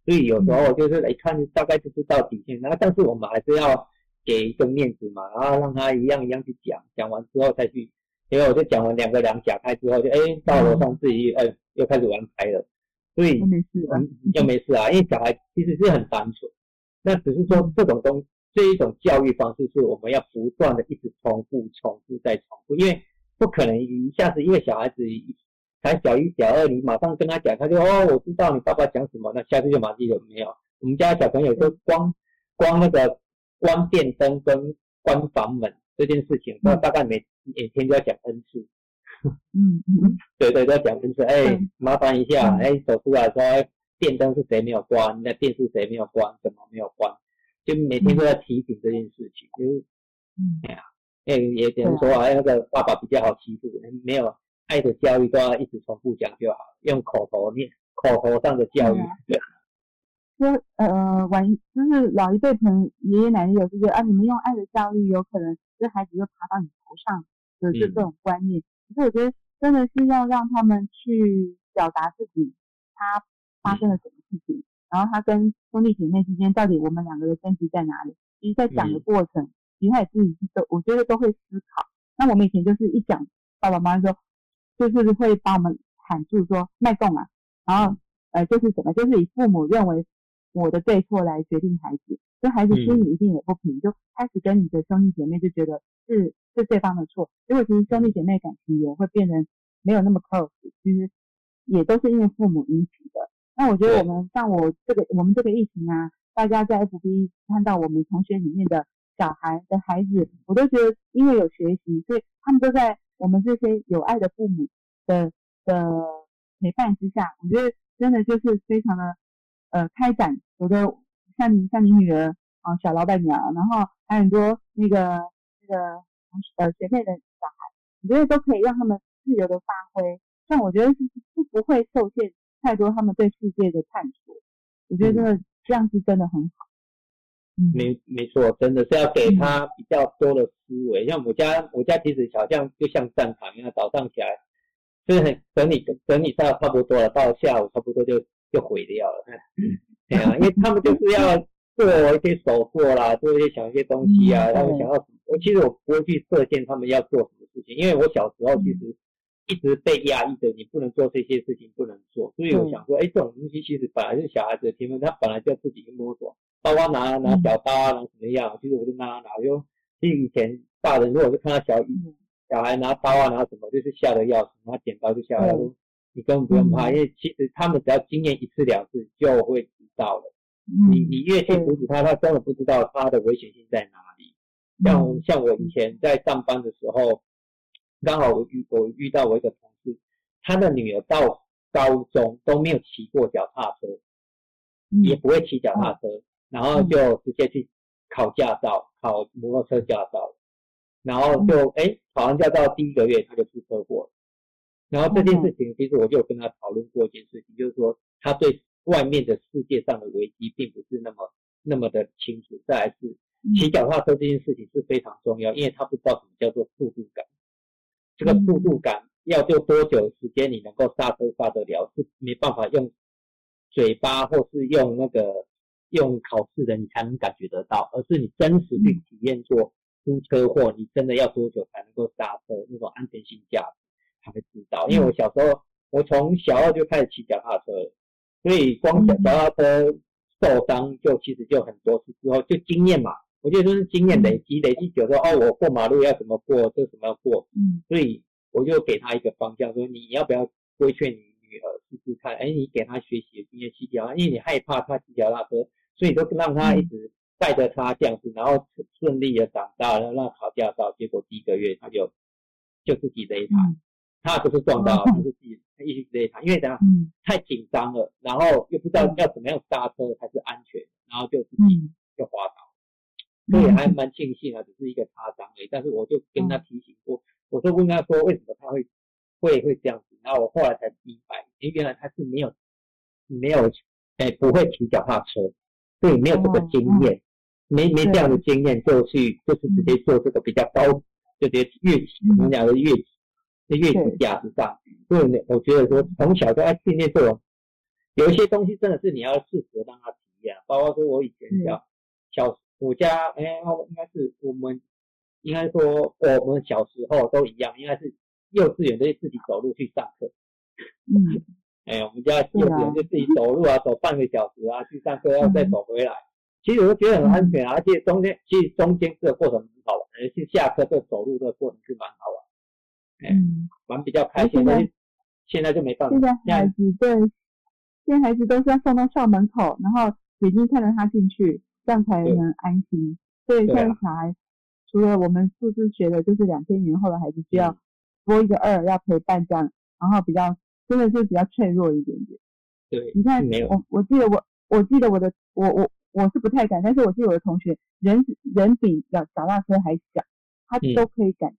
所以有时候就是一看大概就知道底线，然后但是我们还是要给一个面子嘛，然后让他一样一样去讲，讲完之后再去，因为我就讲完两个两假开之后，就哎到楼上自己哎又开始玩牌了，所以没事，又没事啊，因为小孩其实是很单纯。那只是说这种东这一种教育方式是我们要不断的一直重复、重复再重复，因为不可能一下子一个小孩子才小一、小二，你马上跟他讲，他就哦，我知道你爸爸讲什么，那下次就马上有没有？我们家小朋友就光光那个关电灯跟关房门这件事情，那大概每每天都要讲 N 次。嗯嗯，<laughs> 对对，都要讲 N 次。哎，麻烦一下，哎，走出来说。哎电灯是谁没有关？那电视谁没有关？怎么没有关？就每天都在提醒这件事情，就是，哎呀，哎，也只能说啊，那个爸爸比较好欺负，没有爱的教育都要一直重复讲就好，用口头念，口头上的教育。对。就呃，晚就是老一辈可能爷爷奶奶有这个啊，你们用爱的教育，有可能这孩子就爬到你头上，就是这种观念。可是我觉得真的是要让他们去表达自己，他。发生了什么事情？然后他跟兄弟姐妹之间到底我们两个的分歧在哪里？其实，在讲的过程，其实他也自己都，我觉得都会思考。那我们以前就是一讲，爸爸妈妈说，就是会把我们喊住说卖动啊，然后呃，就是什么，就是以父母认为我的对错来决定孩子，所以孩子心里一定也不平，就开始跟你的兄弟姐妹就觉得是是对方的错。结果其实兄弟姐妹感情也会变成没有那么 close，其实也都是因为父母引起的。那我觉得我们像我这个我们这个疫情啊，大家在 FB 看到我们同学里面的小孩的孩子，我都觉得因为有学习，所以他们都在我们这些有爱的父母的的陪伴之下，我觉得真的就是非常的呃开展。有的像你像你女儿啊，小老板娘，然后还有很多那个那个呃学妹的小孩，我觉得都可以让他们自由的发挥。像我觉得是是不会受限太多他们对世界的探索。我觉得这样是真的很好。没没错，真的是要给他比较多的思维。像我家，我家其实好像就像战场一样，早上起来就是很整理整理到差不多了，到下午差不多就就毁掉了。<laughs> 对啊，因为他们就是要做一些手作啦，做一些想一些东西啊，他们想要什么，我其实我不会去设限他们要做什么事情，因为我小时候其实一直被压抑着，你不能做这些事情，不能做。所以我想说，哎，这种东西其实本来是小孩子的天分，他本来就要自己去摸索。包括拿拿小刀啊，拿什么样？其实我就拿拿，就其实以前大人如果是看到小小孩拿刀啊，拿什么，就是吓得要死，拿剪刀就吓得要死。你根本不用怕，因为其实他们只要经验一次两次就会知道了。你你越去阻止他，他根本不知道他的危险性在哪里。像像我以前在上班的时候，刚好我遇我遇到我一个同事，他的女儿到高中都没有骑过脚踏车，也不会骑脚踏车。然后就直接去考驾照，考摩托车驾照，然后就哎考完驾照第一个月他就出车祸了。然后这件事情其实我就跟他讨论过一件事情，就是说他对外面的世界上的危机并不是那么那么的清楚。再来是骑脚踏车这件事情是非常重要，因为他不知道什么叫做速度感。这个速度感要就多久时间你能够刹车刹得了，是没办法用嘴巴或是用那个。用考试的你才能感觉得到，而是你真实去体验过出车祸，你真的要多久才能够刹车？那种安全性驾驶才会知道。因为我小时候，我从小二就开始骑脚踏车，所以光脚脚踏车受伤就其实就很多次之后就经验嘛，我觉得都是经验累积，累积久之后，哦，我过马路要怎么过，这怎么要过，嗯，所以我就给他一个方向，说你要不要规劝你女儿试试看？哎，你给她学习的经验骑脚踏，因为你害怕她骑脚踏车。所以就让他一直带着他这样子，然后顺利的长大，然后让考驾照。结果第一个月他就就自己勒他，他不是撞到，他是自己一直勒他，因为怎样太紧张了，然后又不知道要怎么样刹车才是安全，然后就自己就滑倒。所以还蛮庆幸啊，只是一个擦伤而已。但是我就跟他提醒过，我就问他说为什么他会会会这样子，然后我后来才明白，因为原来他是没有没有哎不会骑脚踏车。所以，没有这个经验，没没这样的经验，就去就是直接做这个比较高，就直接越级，我们讲的越级，在越级架子上。所以我觉得说从小就要训练这种，有一些东西真的是你要适时让他体验，包括说我以前小小我家，哎，应该是我们应该说我们小时候都一样，应该是幼稚园都自己走路去上课。嗯。<laughs> 哎，我们家幼稚园就自己走路啊，走半个小时啊，去上课要再走回来。其实我觉得很安全啊，而且中间其实中间这个过程很好玩，而且下课这走路这个过程是蛮好玩，哎，玩比较开心。但是现在就没办法。现在孩子对，现在孩子都是要送到校门口，然后眼睛看着他进去，这样才能安心。所以现在小孩除了我们数字学的，就是两千年后的孩子需要多一个二，要陪伴这样，然后比较。真的是比较脆弱一点点。对，你看我，我记得我，我记得我的，我我我是不太敢，但是我记得我的同学，人人比脚脚踏车还小，他都可以敢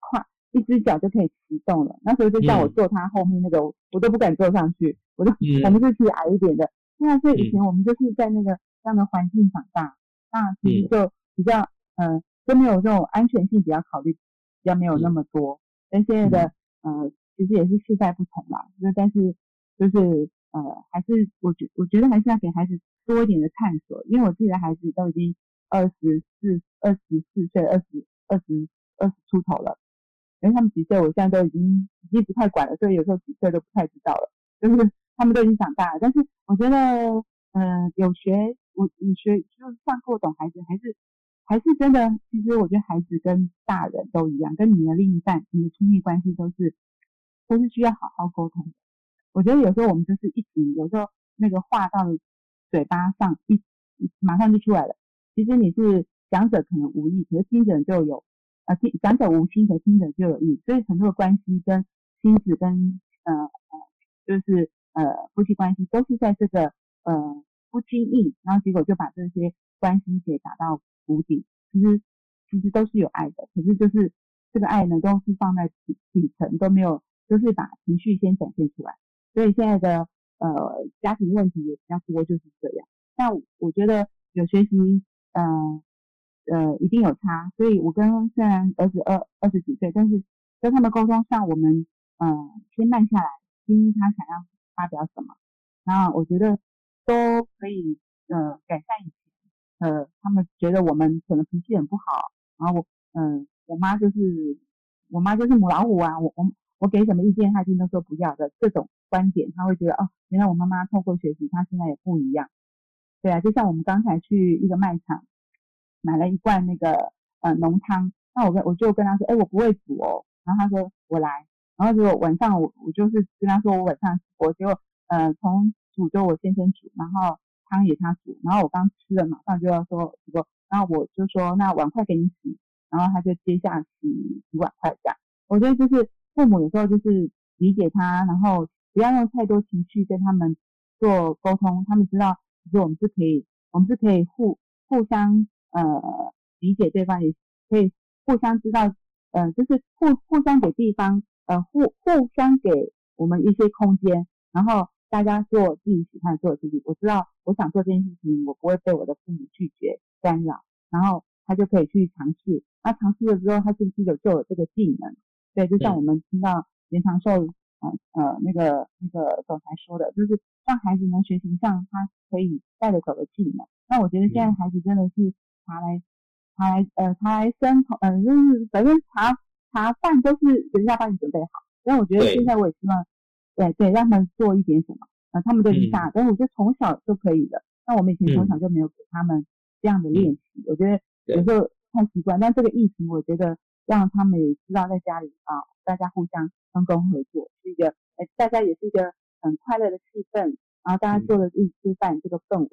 快，一只脚就可以骑动了。那时候就叫我坐他后面那个，我都不敢坐上去，我就 <laughs> 我们是去矮一点的。那所以以前我们就是在那个这样的环境长大，那其实就比较嗯，都没有这种安全性比较考虑，比较没有那么多。但现在的呃。其实也是世代不同啦，那但是就是呃，还是我觉我觉得还是要给孩子多一点的探索，因为我自己的孩子都已经二十四、二十四岁、二十二十二十出头了，因为他们几岁，我现在都已经已经不太管了，所以有时候几岁都不太知道了，就是他们都已经长大了。但是我觉得，嗯，有学我你学就是上课懂孩子，还是还是真的，其实我觉得孩子跟大人都一样，跟你的另一半、你的亲密关系都是。都是需要好好沟通的。我觉得有时候我们就是一直，有时候那个话到嘴巴上一马上就出来了。其实你是讲者可能无意，可是听者就有，呃听讲者无心，可听者就有意。所以很多的关系跟亲子跟呃呃就是呃夫妻关系都是在这个呃不经意，然后结果就把这些关系给打到谷底。其实其实都是有爱的，可是就是这个爱呢都是放在底底层都没有，就是把情绪先展现出来。所以现在的呃家庭问题也比较多，就是这样。但我觉得有学习，呃呃一定有差。所以我跟虽然儿子二二十几岁，但是跟他们沟通上，我们呃先慢下来，听他想要发表什么，然后我觉得都可以呃改善以前。呃，他们觉得我们可能脾气很不好，然后我嗯，我妈就是我妈就是母老虎啊，我我我给什么意见，她一定都说不要的这种观点，他会觉得哦，原来我妈妈透过学习，她现在也不一样。对啊，就像我们刚才去一个卖场买了一罐那个呃浓汤，那我跟我就跟他说，哎，我不会煮哦，然后他说我来，然后结果晚上我我就是跟他说我晚上我就呃从煮就我先生煮，然后汤也他煮，然后我刚吃了马上就要说不过，然后我就说那碗筷给你洗，然后他就接下洗洗碗筷这样。我觉得就是父母有时候就是理解他，然后不要用太多情绪跟他们做沟通，他们知道。其实我们是可以，我们是可以互互相呃理解对方，也可以互相知道，呃，就是互互相给地方，呃，互互相给我们一些空间，然后大家做自己喜欢做的事情。我知道我想做这件事情，我不会被我的父母拒绝干扰，然后他就可以去尝试。那尝试了之后，他是不是有就有这个技能？对，就像我们听到严长寿。呃呃，那个那个总裁说的，就是让孩子能学习上他可以带得走的技能。那我觉得现在孩子真的是茶来茶来呃茶来生，呃就是反正茶茶饭都是人家帮你准备好。但我觉得现在我也希望，对对，让他们做一点什么，啊，他们都已经大，但是我觉得从小就可以的。那我们以前从小就没有给他们这样的练习，我觉得有时候太习惯。但这个疫情，我觉得让他们也知道在家里啊，大家互相。分工合作是一个，哎，大家也是一个很快乐的气氛，然后大家做了一吃饭这个氛围，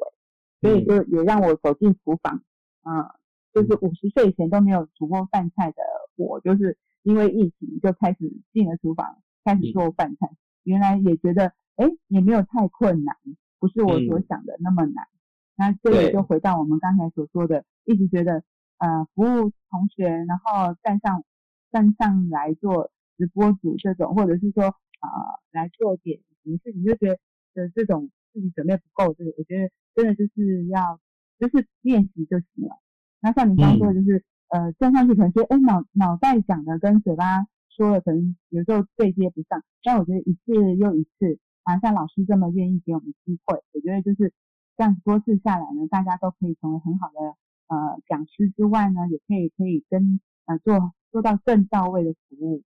所以就也让我走进厨房，啊，就是五十岁以前都没有煮过饭菜的我，就是因为疫情就开始进了厨房，开始做饭菜，原来也觉得，哎，也没有太困难，不是我所想的那么难。那这个就回到我们刚才所说的，一直觉得，呃，服务同学，然后站上站上来做。直播主这种，或者是说啊来做点形式，你就觉得这种自己准备不够，这个我觉得真的就是要就是练习就行了。那像你刚刚说的，就是呃站上去可能觉得哎脑脑袋想的跟嘴巴说了可能有时候对接不上，但我觉得一次又一次啊像老师这么愿意给我们机会，我觉得就是这样多次下来呢，大家都可以成为很好的呃讲师之外呢，也可以可以跟呃做做到更到位的服务。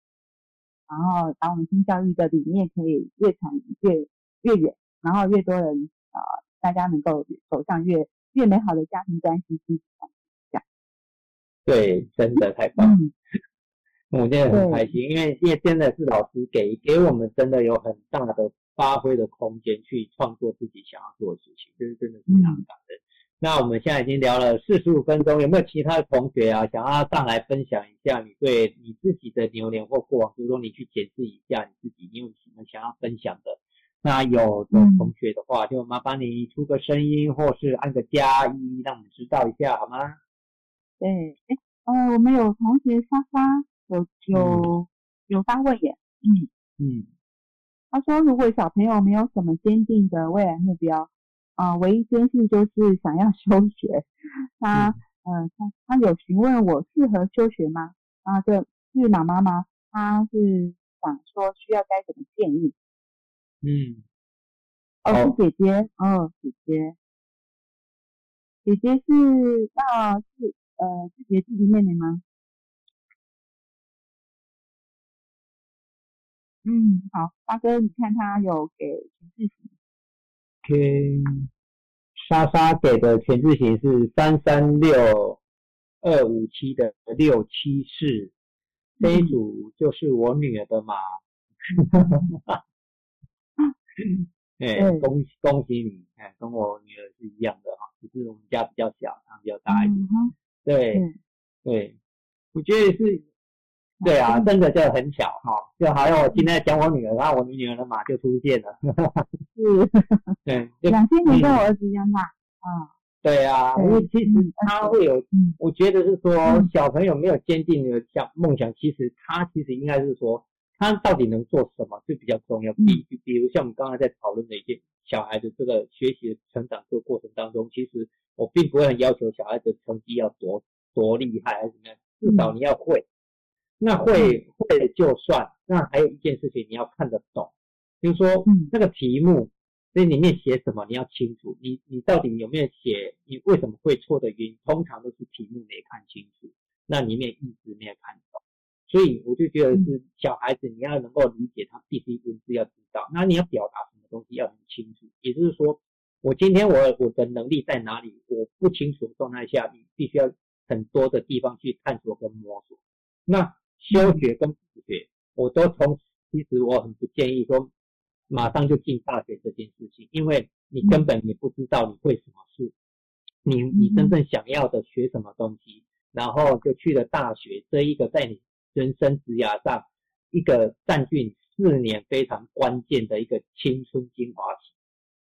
然后把我们新教育的理念可以越传越越远，然后越多人啊，大家能够走向越越美好的家庭关系。对，真的太棒。我现在很开心，因为因为真的是老师给给我们真的有很大的发挥的空间，去创作自己想要做的事情，这是真的是非常感人。那我们现在已经聊了四十五分钟，有没有其他的同学啊，想要上来分享一下你对你自己的牛年或过往，比如说你去检视一下你自己，你有什么想要分享的？那有的同学的话，就麻烦你出个声音，或是按个加一，让我们知道一下好吗？对，哎，呃，我们有同学莎莎有有有发问耶，嗯嗯，他说如果小朋友没有什么坚定的未来目标。啊，唯一坚信就是想要 <laughs> 休学。他，嗯，他他有询问我适合休学吗？啊，这是妈妈吗？他是想说需要该怎么建议？嗯，哦，是姐姐，哦，姐姐，姐姐是那是呃自己的弟弟妹妹吗？嗯，好，大哥，你看他有给陈志行。天，莎莎给的全字形是三三六二五七的六七四，这一组就是我女儿的码。<laughs> 哎，恭喜恭喜你，哎，跟我女儿是一样的哈，只是我们家比较小，她比较大一点。对对，我觉得是对啊，真的就很巧哈，就好像我今天讲我女儿，然后我女儿的马就出现了。是，<laughs> 对，两千年跟我儿子一样大。啊，对啊，因为其实他会有，我觉得是说小朋友没有坚定的想梦想，其实他其实应该是说他到底能做什么是比较重要。比比如像我们刚才在讨论的一些小孩的这个学习的成长这个过程当中，其实我并不会很要求小孩子成绩要多多厉害还是怎么样，至少你要会。那会会就算，那还有一件事情你要看得懂，就是说那个题目这里面写什么你要清楚，你你到底有没有写你为什么会错的原因，通常都是题目没看清楚，那里面意思没有看懂，所以我就觉得是小孩子你要能够理解他必须文字要知道，那你要表达什么东西要很清楚，也就是说我今天我我的能力在哪里，我不清楚的状态下，你必须要很多的地方去探索跟摸索，那。休学跟补学，我都从其实我很不建议说马上就进大学这件事情，因为你根本你不知道你会什么事，你你真正想要的学什么东西，然后就去了大学这一个在你人生职涯上一个占据你四年非常关键的一个青春精华期，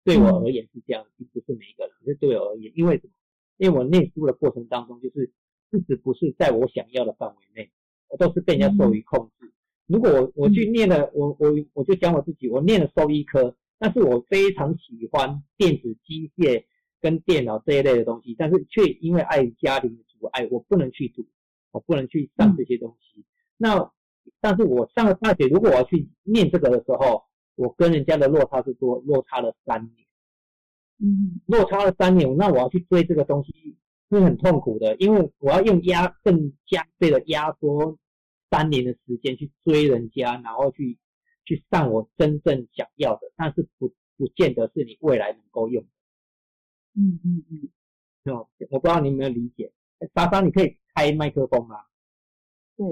对我而言是这样，并不是每一个人，是对我而言，因为什么？因为我念书的过程当中，就是一直不是在我想要的范围内。我都是被人家授予控制。如果我我去念了，我我我就讲我自己，我念了兽医科，但是我非常喜欢电子机械跟电脑这一类的东西，但是却因为碍于家庭的阻碍，我不能去读，我不能去上这些东西。那但是我上了大学，如果我要去念这个的时候，我跟人家的落差是多，落差了三年。嗯，落差了三年，那我要去追这个东西是很痛苦的，因为我要用压更加倍的压缩。三年的时间去追人家，然后去去上我真正想要的，但是不不见得是你未来能够用。嗯嗯嗯，哦，我不知道你有没有理解。莎莎，你可以开麦克风吗？对。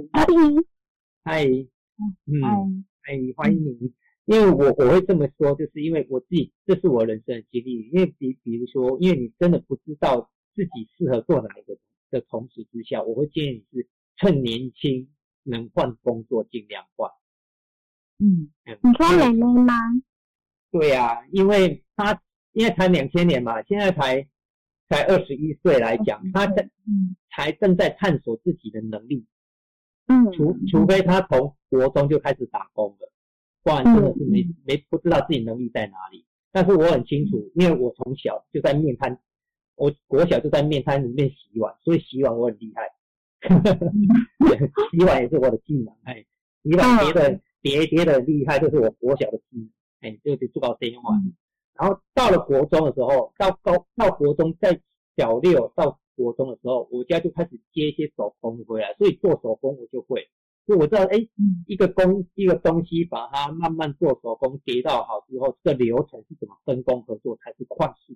嗨，嗯，嗨，欢迎你。因为我我会这么说，就是因为我自己这是我人生的经历。因为比比如说，因为你真的不知道自己适合做哪一个的同时之下，我会建议你是趁年轻。能换工作尽量换。嗯，你说奶奶吗？对呀，因为他因为才两千年嘛，现在才才二十一岁来讲，他在才正在探索自己的能力。嗯，除除非他从国中就开始打工了，不然真的是没没不知道自己能力在哪里。但是我很清楚，因为我从小就在面摊，我国小就在面摊里面洗碗，所以洗碗我很厉害。<laughs> 洗碗也是我的技能，哎，洗碗别的叠叠的厉害，就是我国小的技能，哎，就得做到这样碗。然后到了国中的时候，到高到国中，在小六到国中的时候，我家就开始接一些手工回来，所以做手工我就会，所以我知道，哎，一个工一个东西，把它慢慢做手工叠到好之后，这个流程是怎么分工合作才是快速，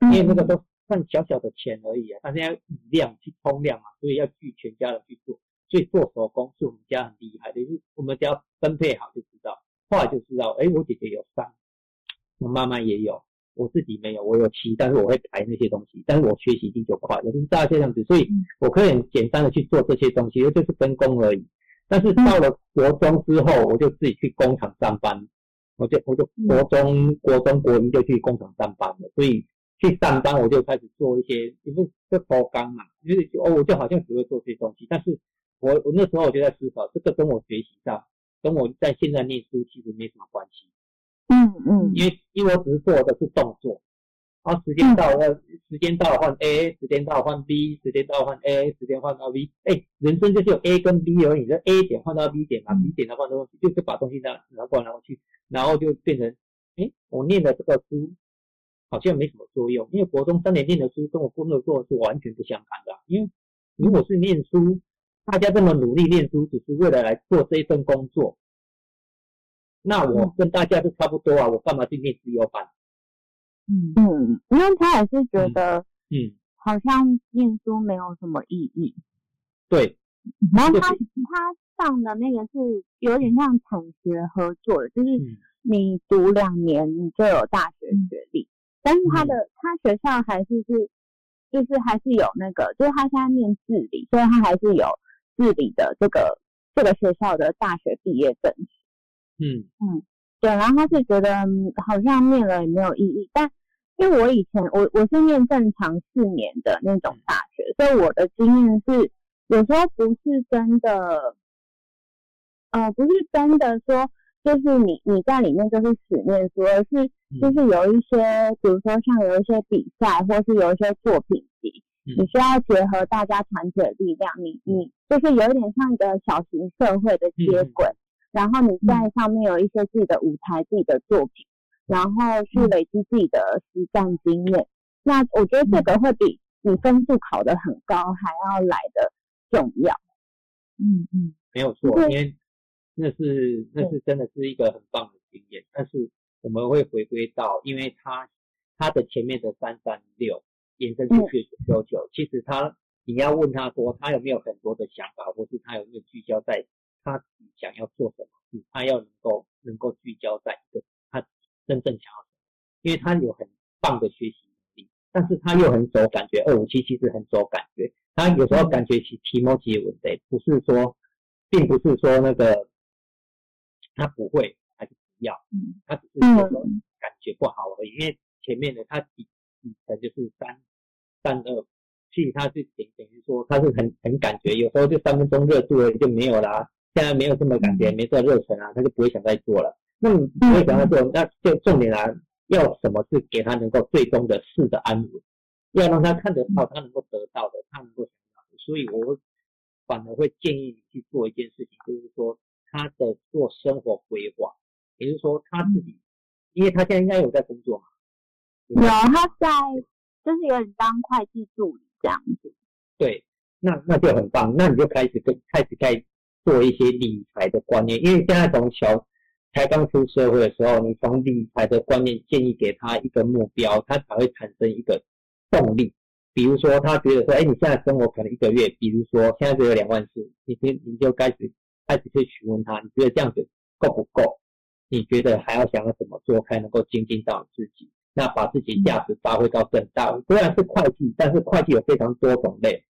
因为那个都。赚小小的钱而已啊，但是要以量去冲量嘛，所以要聚全家人去做。所以做手工是我们家很厉害的，就是我们只要分配好就知道，后来就知道，哎，我姐姐有三，我妈妈也有，我自己没有，我有七，但是我会排那些东西，但是我学习力就快，我就是大概这样子，所以我可以很简单的去做这些东西，就是分工而已。但是到了国中之后，我就自己去工厂上班，我就我就国中国中国一就去工厂上班了，所以。去上班，我就开始做一些，因为这包钢嘛，就是哦，我就好像只会做这些东西。但是我我那时候我就在思考，这个跟我学习上，跟我在现在念书其实没什么关系。嗯嗯。因为因为我只是做的是动作，然后时间到了，时间到了换 A，时间到了换 B，时间到了换 A，时间换到 B。哎，人生就是有 A 跟 B 而已，就 A 点换到 B 点嘛，B 点再换东西，就是把东西拿拿过来拿过去，然后就变成，哎，我念的这个书。好像没什么作用，因为国中三年念的书跟我工作做是完全不相干的。因为如果是念书，大家这么努力念书，只是为了来做这一份工作，那我跟大家都差不多啊，我干嘛去念自由班？嗯嗯，因为他也是觉得，嗯，好像念书没有什么意义。对，然后他他上的那个是有点像产学合作的，就是你读两年，你就有大学学历。但是他的他学校还是是，就是还是有那个，就是他现在念治理，所以他还是有治理的这个这个学校的大学毕业证嗯。嗯，对，然后他是觉得嗯好像念了也没有意义，但因为我以前我我是念正常四年的那种大学，所以我的经验是有时候不是真的，呃，不是真的说就是你你在里面就是死念书，而是就是有一些，比如说像有一些比赛，或是有一些作品集，嗯。你需要结合大家团结的力量，你你就是有一点像一个小型社会的接轨，然后你在上面有一些自己的舞台、自己的作品，然后去累积自己的实战经验。那我觉得这个会比你分数考得很高还要来的重要。嗯嗯。没有错，因为那是那是真的是一个很棒的经验，但是我们会回归到，因为他他的前面的三三六延伸出去九九九，其实他你要问他说他有没有很多的想法，或是他有没有聚焦在他想要做什么事，他要能够能够聚焦在一个他真正想要什么，因为他有很棒的学习能力，但是他又很走感觉，二五七其实很走感觉，他有时候感觉起题目结文的，不是说，并不是说那个他不会还是不要，嗯他只是说嗯感觉不好而已，因为前面的他底底层就是三三二，其实他是等等于说他是很很感觉，有时候就三分钟热度而已就没有啦，现在没有这么感觉，没这热忱啊，他就不会想再做了。那你不会想再做，那就重点来要什么是给他能够最终的事的安稳，要让他看得到，他能够得到的，他能够想到的。所以我会反而会建议你去做一件事情，就是说他的做生活规划，也就是说他自己，因为他现在应该有在工作嘛，有他在就是有点当会计助理这样子。对，那那就很棒，那你就开始跟开始该做一些理财的观念，因为现在从小才刚出社会的时候，你从理财的观念建议给他一个目标，他才会产生一个动力。比如说，他觉得说，哎，你现在生活可能一个月，比如说现在只有两万四，你你你就开始开始去询问他，你觉得这样子够不够？你觉得还要想要怎么做，才能够精进到你自己？那把自己价值发挥到更大。虽然是会计，但是会计有非常多种类，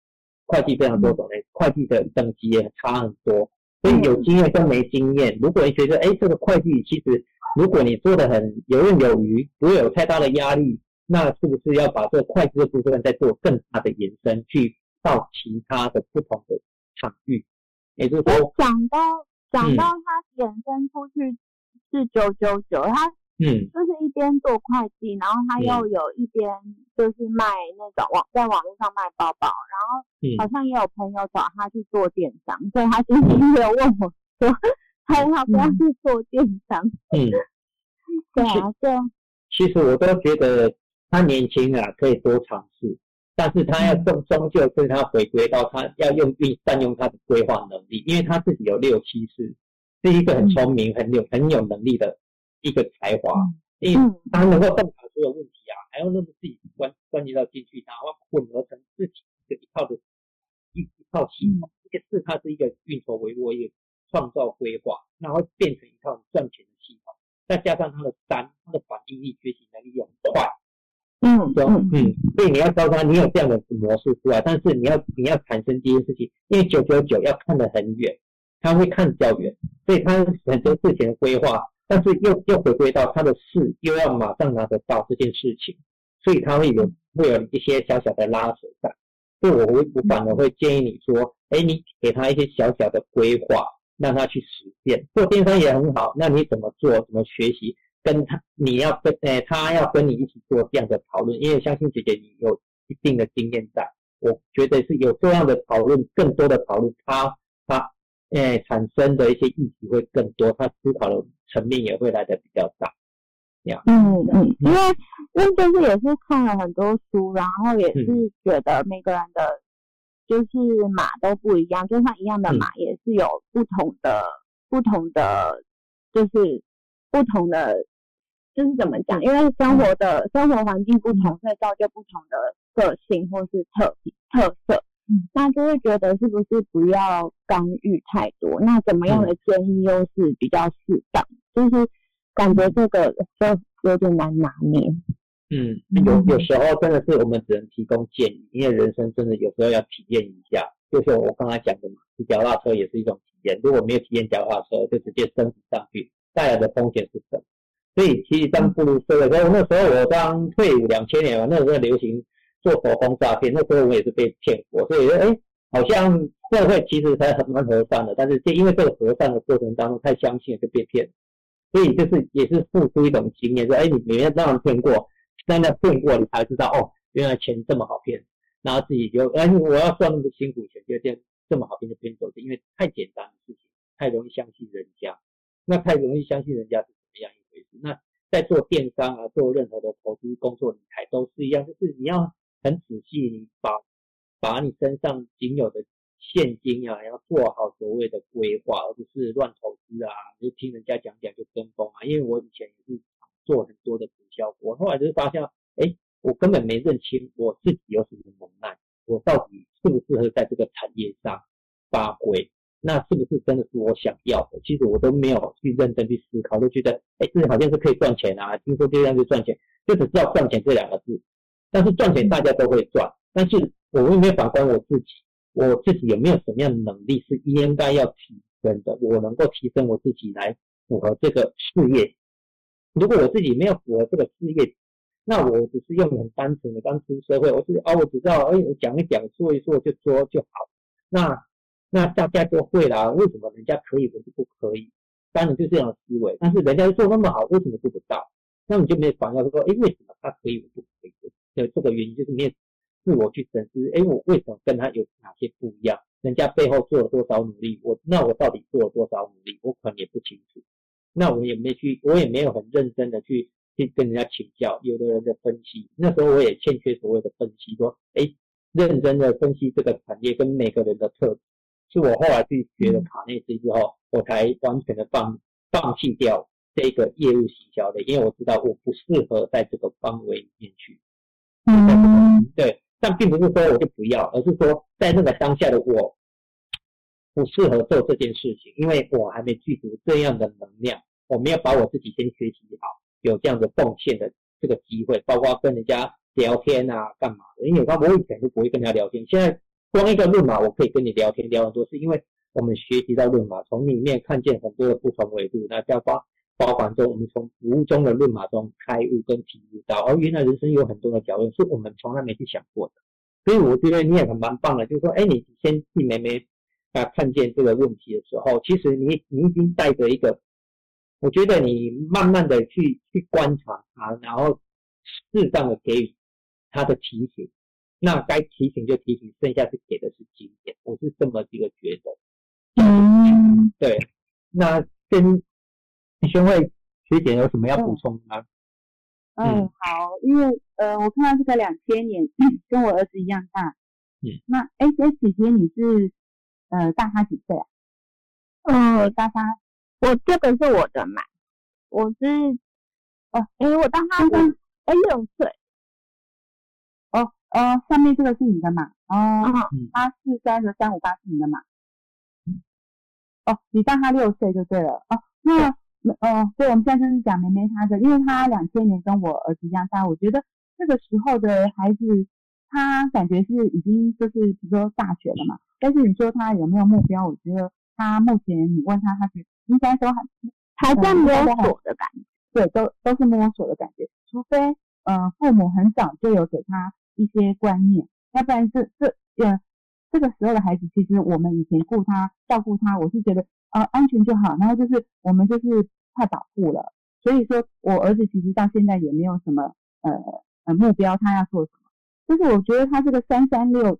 会计非常多种类，会计的等级也差很多。所以有经验跟没经验，如果你觉得哎，这个会计其实如果你做的很游刃有余，不会有太大的压力，那是不是要把这个会计的部分再做更大的延伸，去到其他的不同的场域？也就是说，讲到讲嗯。到他衍生出去是九九九，他嗯。就是一边做会计，然后他又有一边就是卖那种网在网络上卖包包，然后嗯。好像也有朋友找他去做电商，所以他今天也有问我说他要不要去做电商？<laughs> 嗯，对啊，就其实我都觉得他年轻啊，可以多尝试，但是他要终终究是他回归到他要用运善用他的规划能力，因为他自己有六七四，是一个很聪明、很有很有能力的一个才华，因为嗯他能够洞察所有问题啊，还要让自己关关系到进去，然后混合成自己的一套的一一套系统。一个四，它是一个运筹帷幄、一个创造规划，然后变成一套赚钱的系统。再加上他的三，他的反应力、学习能力又很快，说嗯嗯嗯，所以你要教他，你有这样的模式出来，但是你要你要产生第一件事情，因为九九九要看得很远，他会看比较远，所以他很多事情的规划，但是又又回归到他的事又要马上拿得到这件事情，所以他会有会有一些小小的拉扯在。所以我会我反而会建议你说，哎，你给他一些小小的规划，让他去实践。做电商也很好，那你怎么做？怎么学习？跟他你要跟诶、他要跟你一起做这样的讨论，因为相信姐姐你有一定的经验在，我觉得是有这样的讨论，更多的讨论，他他诶、产生的一些议题会更多，他思考的层面也会来的比较大。嗯嗯，因为因为就是也是看了很多书，然后也嗯是觉得每个人的就是马都不一样，就算一样的嗯码也是有不同的不同的就是不同的就是怎么讲？因为生活的生活环境不同，所以造就不同的个性或是特特色。嗯，那就会觉得是不是不要干预太多？那怎么样的建议又是比较适当？就是感觉这个就有点难拿捏。嗯，有有时候真的是我们只能提供建议，因为人生真的有时候要体验一下。就是我刚才讲的嘛，骑脚踏车也是一种体验，如果没有体验脚踏车，就直接升级上去，带来的风险是什么？所以其实当步入社会，那时候我刚退伍两千年嘛，那时候流行做手工诈骗，那时候我也是被骗过，所以说哎，好像社会其实才很蛮和善的，但是就因为这个和善的过程当中太相信了就被骗，所以就是也是付出一种经验，说哎，你每天让人骗过，真的骗过你才知道哦，原来钱这么好骗，然后自己就哎，我要赚那么辛苦钱，就这样这么好骗就骗走，是因为太简单的事情，太容易相信人家，那太容易相信人家？那在做电商啊，做任何的投资工作理财都是一样，就是你要很仔细，把把你身上仅有的现金啊，要做好所谓的规划，而不是乱投资啊，就听人家讲讲就跟风啊。因为我以前也是做很多的直销，我后来就是发现，哎，我根本没认清我自己有什么能耐，我到底适不适合在这个产业上发挥。那是不是真的是我想要的？其实我都没有去认真去思考，都觉得，哎，这好像是可以赚钱啊，听说这样就赚钱，就只知道赚钱这两个字。但是赚钱大家都会赚，但是我有没有反观我自己？我自己有没有什么样的能力是应该要提升的？我能够提升我自己来符合这个事业。如果我自己没有符合这个事业，那我只是用很单纯的刚出社会，我是啊，我只知道，哎，我讲一讲，说一说就说就好。那。那大家都会啦，为什么人家可以，我就不可以？当然就这样的思维。但是人家做那么好，为什么做不到？那你就没有反要说，哎，为什么他可以，我不可以？的这个原因就是没有自我去审视，哎，我为什么跟他有哪些不一样？人家背后做了多少努力？我那我到底做了多少努力？我可能也不清楚。那我也没去，我也没有很认真的去去跟人家请教。有的人的分析，那时候我也欠缺所谓的分析，说，哎，认真的分析这个产业跟每个人的特质。是我后来去学了卡内斯之后，我才完全的放放弃掉这个业务行销的，因为我知道我不适合在这个范围里面去。嗯，对，但并不是说我就不要，而是说在那个当下的我不适合做这件事情，因为我还没具足这样的能量，我没有把我自己先学习好，有这样的奉献的这个机会，包括跟人家聊天啊，干嘛的？因为我以前就不会跟人家聊天，现在。光一个论码，我可以跟你聊天聊很多，是因为我们学习到论码，从里面看见很多的不同维度。那包括包含中，我们从服务中的论码中开悟跟体悟到，而原来人生有很多的角度是我们从来没去想过的。所以我觉得你也很蛮棒的，就是说，哎，你先替妹妹啊看见这个问题的时候，其实你你已经带着一个，我觉得你慢慢的去去观察啊，然后适当的给予他的提醒。那该提醒就提醒，剩下是给的是经验，我是这么一个觉得。嗯，对。那跟宣慧学姐有什么要补充吗？嗯，好，因为呃，我看到这个两千年跟我儿子一样大。嗯。那哎，姐姐你是呃大他几岁啊？嗯，大他，我这个是我的嘛，我是哦，哎，我大他哎六岁。哦，上面这个是你的嘛？哦，八四三和三五八是你的嘛？哦，你大他六岁就对了。哦，那哦，对，我们现在就是讲梅梅她的，因为她两千年跟我儿子一样大，我觉得这个时候的孩子，他感觉是已经就是比如说大学了嘛。但是你说他有没有目标？我觉得他目前你问他，他是应该说还还在摸索的感觉。对，都都是摸索的感觉，除非呃父母很早就有给他。一些观念，要不然这这呃这个时候的孩子，其实我们以前顾他照顾他，我是觉得呃安全就好，然后就是我们就是太保护了，所以说我儿子其实到现在也没有什么呃呃目标，他要做什么，就是我觉得他这个三三六，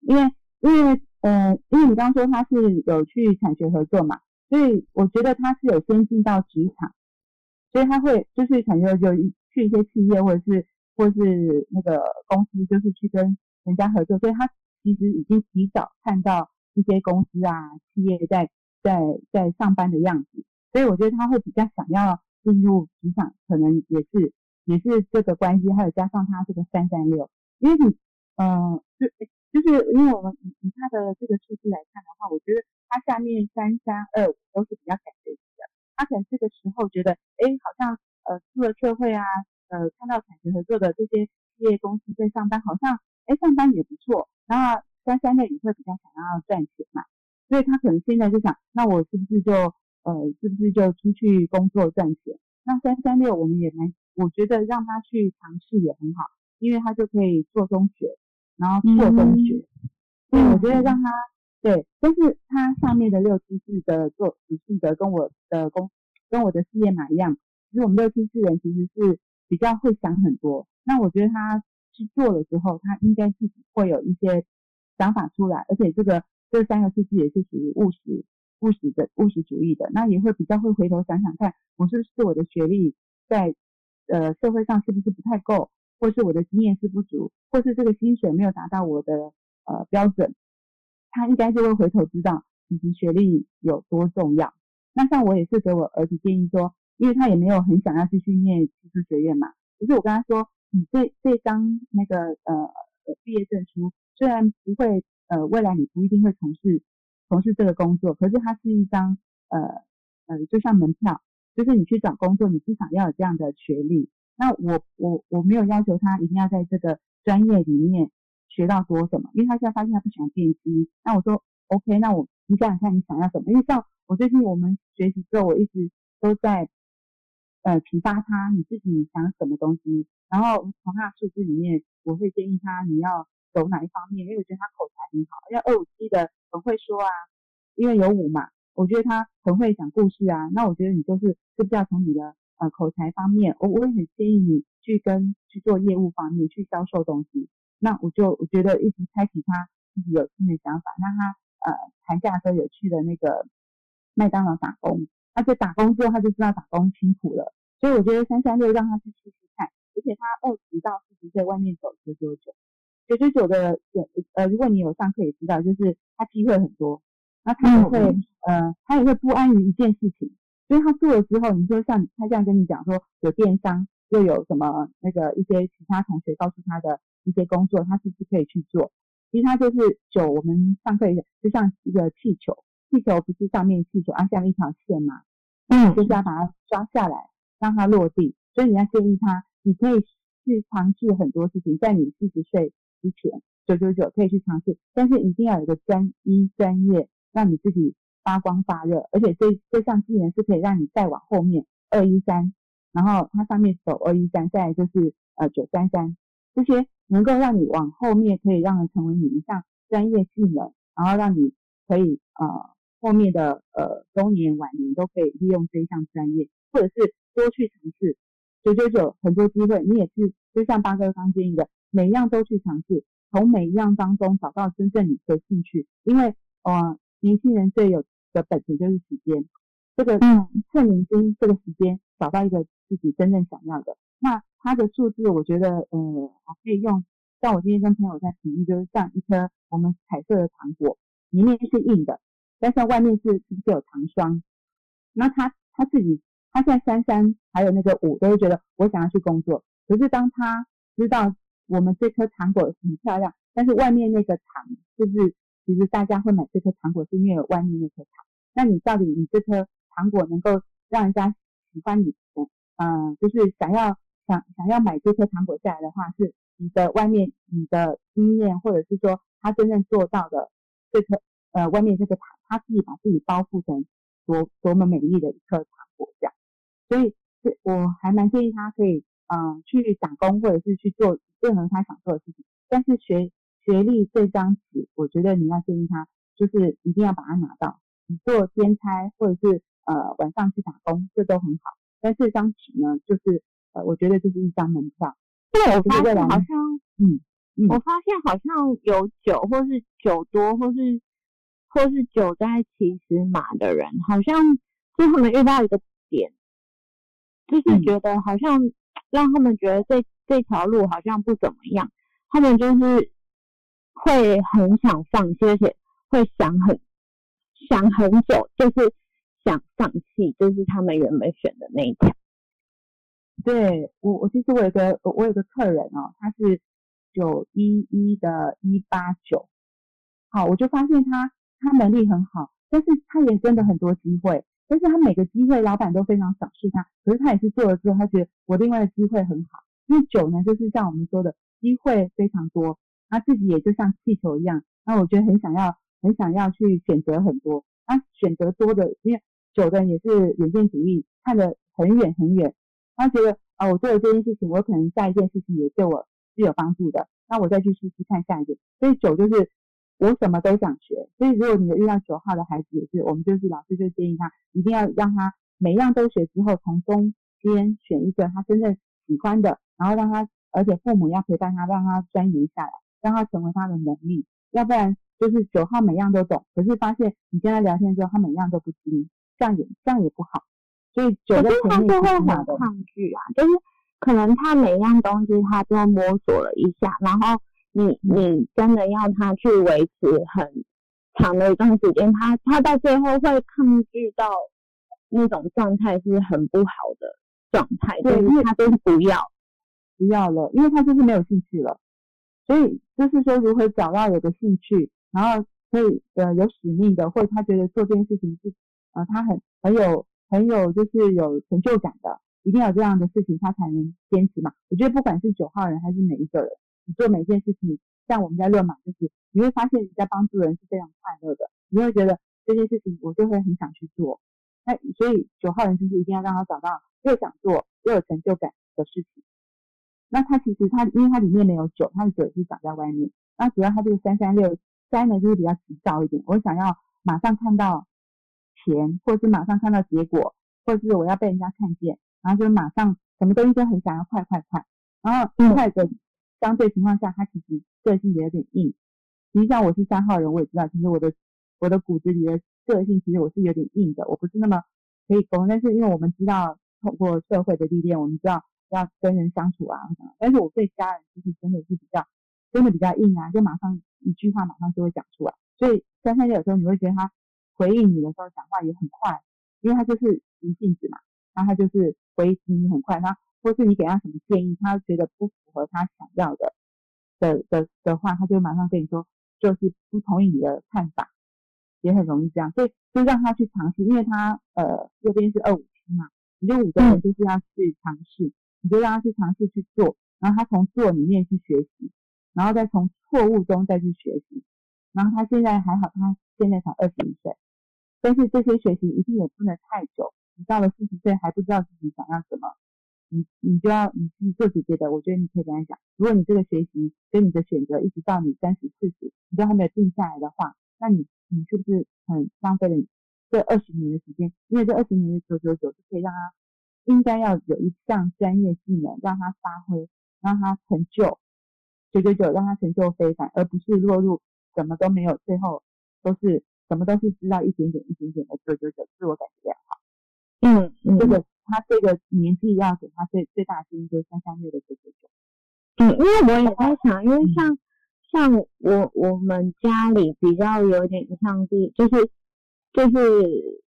因为因为呃因为你刚刚说他是有去产学合作嘛，所以我觉得他是有先进到职场，所以他会就是产学就去一些企业或者是。或是那个公司就是去跟人家合作，所以他其实已经提早看到一些公司啊企业在在在上班的样子，所以我觉得他会比较想要进入职场，可能也是也是这个关系，还有加上他这个三三六，因为你嗯就就是因为我们以以他的这个数字来看的话，我觉得他下面三三二五都是比较感觉的，他可能这个时候觉得哎好像呃出了社会啊。呃，看到产学合作的这些企业公司在上班，好像哎上班也不错，然后三三类也会比较想要赚钱嘛，所以他可能现在就想，那我是不是就呃是不是就出去工作赚钱？那三三六我们也蛮，我觉得让他去尝试也很好，因为他就可以做中学，然后做中学。所以，我觉得让他对，但是他上面的六七四的做属性的跟我的工跟我的事业码一样，其实我们六七四人其实是比较会想很多。那我觉得他去做了之后，他应该自己会有一些想法出来，而且这个这三个数字也是属于务实、务实的务实主义的，那也会比较会回头想想看，我是不是我的学历在呃社会上是不是不太够，或是我的经验是不足，或是这个薪水没有达到我的呃标准，他应该就会回头知道以及学历有多重要。那像我也是给我儿子建议说，因为他也没有很想要继续念技术学院嘛，可是我跟他说。你这这张那个呃毕业证书，虽然不会呃未来你不一定会从事从事这个工作，可是它是一张呃呃就像门票，就是你去找工作，你至少要有这样的学历。那我我我没有要求他一定要在这个专业里面学到多什么，因为他现在发现他不喜欢电机。那我说 OK，那我你想想看你想要什么？因为像我最近我们学习之后，我一直都在。呃，启发他你自己想什么东西，然后从他的数字里面，我会建议他你要走哪一方面，因为我觉得他口才很好，要二五七的很会说啊，因为有五嘛，我觉得他很会讲故事啊，那我觉得你就是是不是要从你的呃口才方面，我我也很建议你去跟去做业务方面去销售东西，那我就我觉得一直开启他自己有新的想法，让他呃寒假的时候有去的那个麦当劳打工。而且打工之后，他就知道打工辛苦了，所以我觉得三三六让他去试试看。而且他二十到四十岁外面走九九九，九九九的呃，如果你有上课也知道，就是他机会很多，那他也会呃，他也会不安于一件事情，所以他做了之后，你说像他这样跟你讲说有电商，又有什么那个一些其他同学告诉他的一些工作，他是不是可以去做？其实他就是九，我们上课也就像一个气球。气球不是上面气球，啊下面一条线嘛，嗯，就是要把它抓下来，让它落地。所以你要建议他，你可以去尝试很多事情，在你四十岁之前，九九九可以去尝试，但是一定要有个专一专业，让你自己发光发热。而且这这项技能是可以让你再往后面二一三，然后它上面走二一三，再来就是呃九三三，这些能够让你往后面可以让人成为你一项专业技能，然后让你可以呃。后面的呃中年晚年都可以利用这一项专业，或者是多去尝试九九九很多机会，你也是就像八哥刚建议的，每一样都去尝试，从每一样当中找到真正你的兴趣，因为呃年轻人最有的本钱就是时间，这个嗯。趁年轻这个时间找到一个自己真正想要的，那它的数字我觉得呃我可以用，像我今天跟朋友在比喻，就是像一颗我们彩色的糖果，里面是硬的。但是外面是是不是有糖霜？那他他自己，他现在三三还有那个五都会觉得我想要去工作。可是当他知道我们这颗糖果很漂亮，但是外面那个糖就是其实大家会买这颗糖果是因为有外面那颗糖。那你到底你这颗糖果能够让人家喜欢你？嗯，就是想要想想要买这颗糖果下来的话，是你的外面你的经验，或者是说他真正做到的这颗呃外面这个糖。他自己把自己包覆成多多么美丽的一颗糖果这样，所以是我还蛮建议他可以嗯去打工或者是去做任何他想做的事情。但是学学历这张纸，我觉得你要建议他就是一定要把它拿到，你做兼差或者是呃晚上去打工，这都很好。但这张纸呢，就是呃我觉得就是一张门票。对，我发现好像嗯嗯，我发现好像有九或是九多或是。或是九在其实马的人，好像就他们遇到一个点，就是觉得好像让他们觉得这这条路好像不怎么样，他们就是会很想放弃，而且会想很想很久，就是想放弃，就是他们原本选的那一条。对我，我其实我有个我有个客人哦，他是九一一的一八九，好，我就发现他。他能力很好，但是他也真的很多机会，但是他每个机会老板都非常赏识他，可是他也是做了之后，他觉得我另外的机会很好，因为九呢就是像我们说的机会非常多，他自己也就像气球一样，那我觉得很想要很想要去选择很多，他选择多的，因为九的人也是远见主义，看得很远很远，他觉得啊，我做了这件事情，我可能下一件事情也对我是有帮助的，那我再去试试看下一件。所以九就是我什么都想学，所以如果你有遇到九号的孩子，也是我们就是老师就建议他一定要让他每样都学之后，从中间选一个他真正喜欢的，然后让他，而且父母要陪伴他，让他钻研下来，让他成为他的能力，要不然。就是九号每样都懂，可是发现你跟他聊天之后，他每样都不听，这样也这样也不好。所以九的他就会很抗拒啊，就是可能他每样东西他都摸索了一下，然后你你真的要他去维持很长的一段时间，他他到最后会抗拒到那种状态是很不好的状态，对，因为他都是不要不要了，因为他就是没有兴趣了。所以就是说，如何找到有个兴趣。然后可以呃有使命的，或者他觉得做这件事情是呃他很很有很有就是有成就感的，一定要这样的事情他才能坚持嘛。我觉得不管是九号人还是每一个人，你做每件事情，像我们在论马，就是你会发现你在帮助人是非常快乐的，你会觉得这件事情我就会很想去做。那所以九号人就是一定要让他找到又想做又有成就感的事情。那他其实他因为他里面没有酒，他的酒是长在外面，那主要他这个三三六。三呢就是比较急躁一点，我想要马上看到钱，或是马上看到结果，或者是我要被人家看见，然后就马上什么东西都很想要快快快。然后快的相对情况下，他其实个性也有点硬。实际上我是三号人，我也知道，其实我的我的骨子里的个性其实我是有点硬的，我不是那么可以沟。但是因为我们知道通过社会的历练，我们知道要跟人相处啊。但是我对家人其实真的是比较真的比较硬啊，就马上。一句话马上就会讲出来，所以三三六有时候你会觉得他回应你的时候讲话也很快，因为他就是急性子嘛，然后他就是回应你很快，他或是你给他什么建议，他觉得不符合他想要的的的的话，他就马上跟你说就是不同意你的看法，也很容易这样，所以就让他去尝试，因为他呃右边是二五七嘛，你就五个人就是要去尝试，你就让他去尝试去做，然后他从做里面去学习。然后再从错误中再去学习，然后他现在还好，他现在才二十一岁，但是这些学习一定也不能太久。你到了四十岁还不知道自己想要什么，你你就要你去做姐姐的，我觉得你可以跟他讲，如果你这个学习跟你的选择一直到你三十四十，你都还没有定下来的话，那你你是不是很浪费了这二十年的时间？因为这二十年的九九九是可以让他应该要有一项专业技能让他发挥，让他成就。九九九让他成就非凡，而不是落入什么都没有，最后都是什么都是知道一点点一点点的九九九，自我感觉良好。嗯嗯，这个他这个年纪要给他最最大的建议就是三三六的九九九。嗯，因为我也在想，因为像像我我们家里比较有点像是就是就是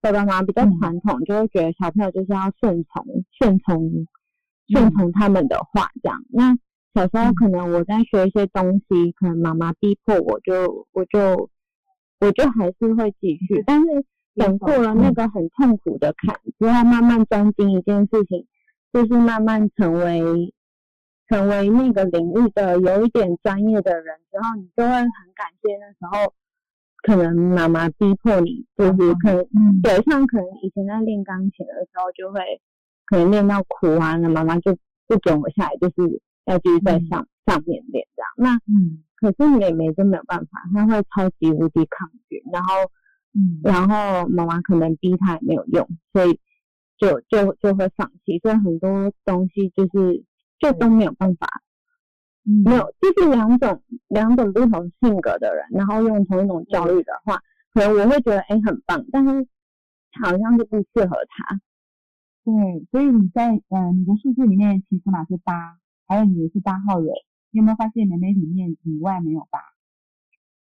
爸爸妈妈比较传统，就会觉得小朋友就是要顺从顺从顺从他们的话这样。那小时候可能我在学一些东西，可能妈妈逼迫我，就我就我就还是会继续。但是等过了那个很痛苦的坎之后，慢慢专精一件事情，就是慢慢成为成为那个领域的有一点专业的人之后，你就会很感谢那时候可能妈妈逼迫你，就是可能对像可能以前在练钢琴的时候，就会可能练到哭啊，那妈妈就不准我下来，就是。要继续在上上面练这样，那嗯，可是妹妹就没有办法，她会超级无敌抗拒，然后嗯，然后妈妈可能逼他也没有用，所以就就就会放弃，所以很多东西就是就都没有办法，没有就是两种两种不同性格的人，然后用同一种教育的话，可能我会觉得哎很棒，但是好像就不适合他。对，所以你在呃你的数字里面其实码是八。还有你也是八号人，你有没有发现美美里面以外没有八？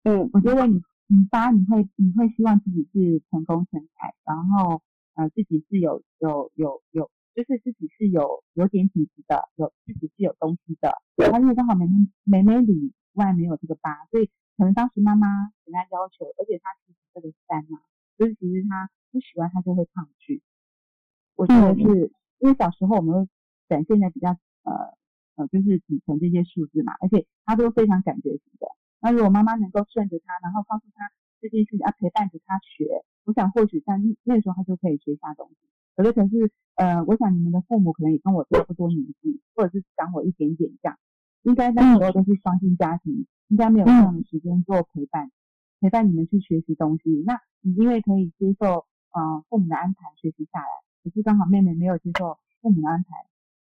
嗯，我觉得你你八你会你会希望自己是成功成才，然后呃自己是有有有有，就是自己是有有点底子的，有自己是有东西的。他因为刚好美美美美里外没有这个八，所以可能当时妈妈给他要求，而且他其实这个三嘛，就是其实他不喜欢他就会抗拒。我觉得是因为小时候我们会展现的比较呃。呃，就是底层这些数字嘛，而且他都非常感觉型的，那如果妈妈能够顺着他，然后告诉他这件事情，要陪伴着他学，我想或许在那时候他就可以学下东西。可是可是，呃，我想你们的父母可能也跟我差不多年纪，或者是长我一点点这样，应该那时候都是双薪家庭，应该没有这样的时间做陪伴，陪伴你们去学习东西。那你因为可以接受呃父母的安排学习下来，可是刚好妹妹没有接受父母的安排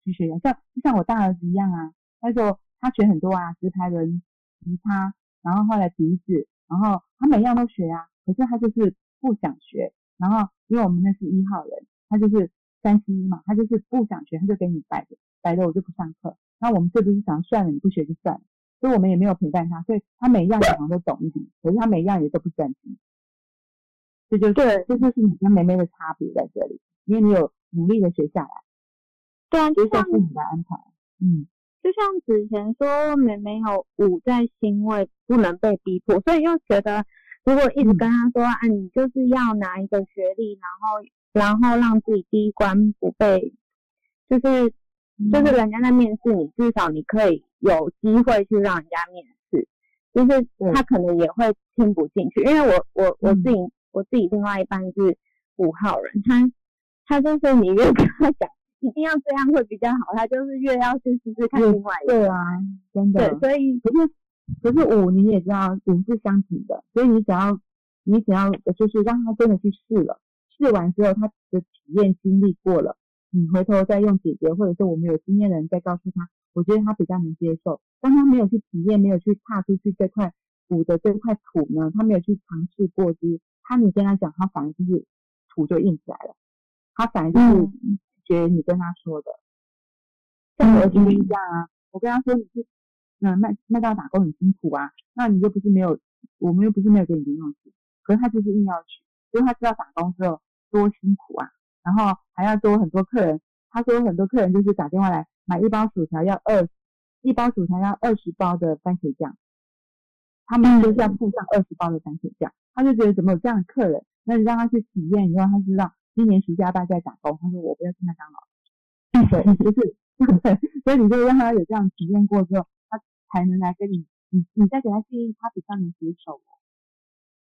去学，像就像我大儿子一样啊，他说他学很多啊，直排轮、吉他。然后后来笛子，然后他每样都学啊，可是他就是不想学。然后因为我们那是一号人，他就是三十一嘛，他就是不想学，他就给你摆着，摆着我就不上课。那我们这不是想算了，你不学就算了，所以我们也没有陪伴他，所以他每一样可能都懂一点，可是他每一样也都不专心。这就对，这就是你跟梅梅的差别在这里，因为你有努力的学下来，对啊，就像父母的安排，嗯。就像之前说，妹妹有五在欣慰，不能被逼迫，所以又觉得如果一直跟他说，啊，你就是要拿一个学历，然后然后让自己第一关不被，就是就是人家在面试你，至少你可以有机会去让人家面试，就是他可能也会听不进去，因为我我我自己我自己另外一半是五号人，他他就是你越跟他讲。一定要这样会比较好，他就是越要去试试看另外一个。对啊，真的。对，所以可是可是五你也知道五是相平的，所以你只要你只要就是让他真的去试了，试完之后他的体验经历过了，你回头再用姐姐或者是我们有经验的人再告诉他，我觉得他比较能接受。当他没有去体验，没有去踏出去这块五的这块土呢，他没有去尝试过之，他你跟他讲，他反而就是土就硬起来了，他反而就是。学你跟他说的，像我儿子一。样啊，我跟他说你是，嗯，麦麦当劳打工很辛苦啊，那你又不是没有，我们又不是没有给你零用钱，可是他就是硬要去，因为他知道打工之后多辛苦啊，然后还要多很多客人，他说很多客人就是打电话来买一包薯条要二，一包薯条要二十包的番茄酱，他们就是要附上二十包的番茄酱，他就觉得怎么有这样的客人，那你让他去体验以后，他知道。今年暑假大家打工，他说我不要去麦当劳，对，<laughs> 就是，所以你就让他有这样体验过之后，他才能来跟你，你你再给他建议，他比较能接受。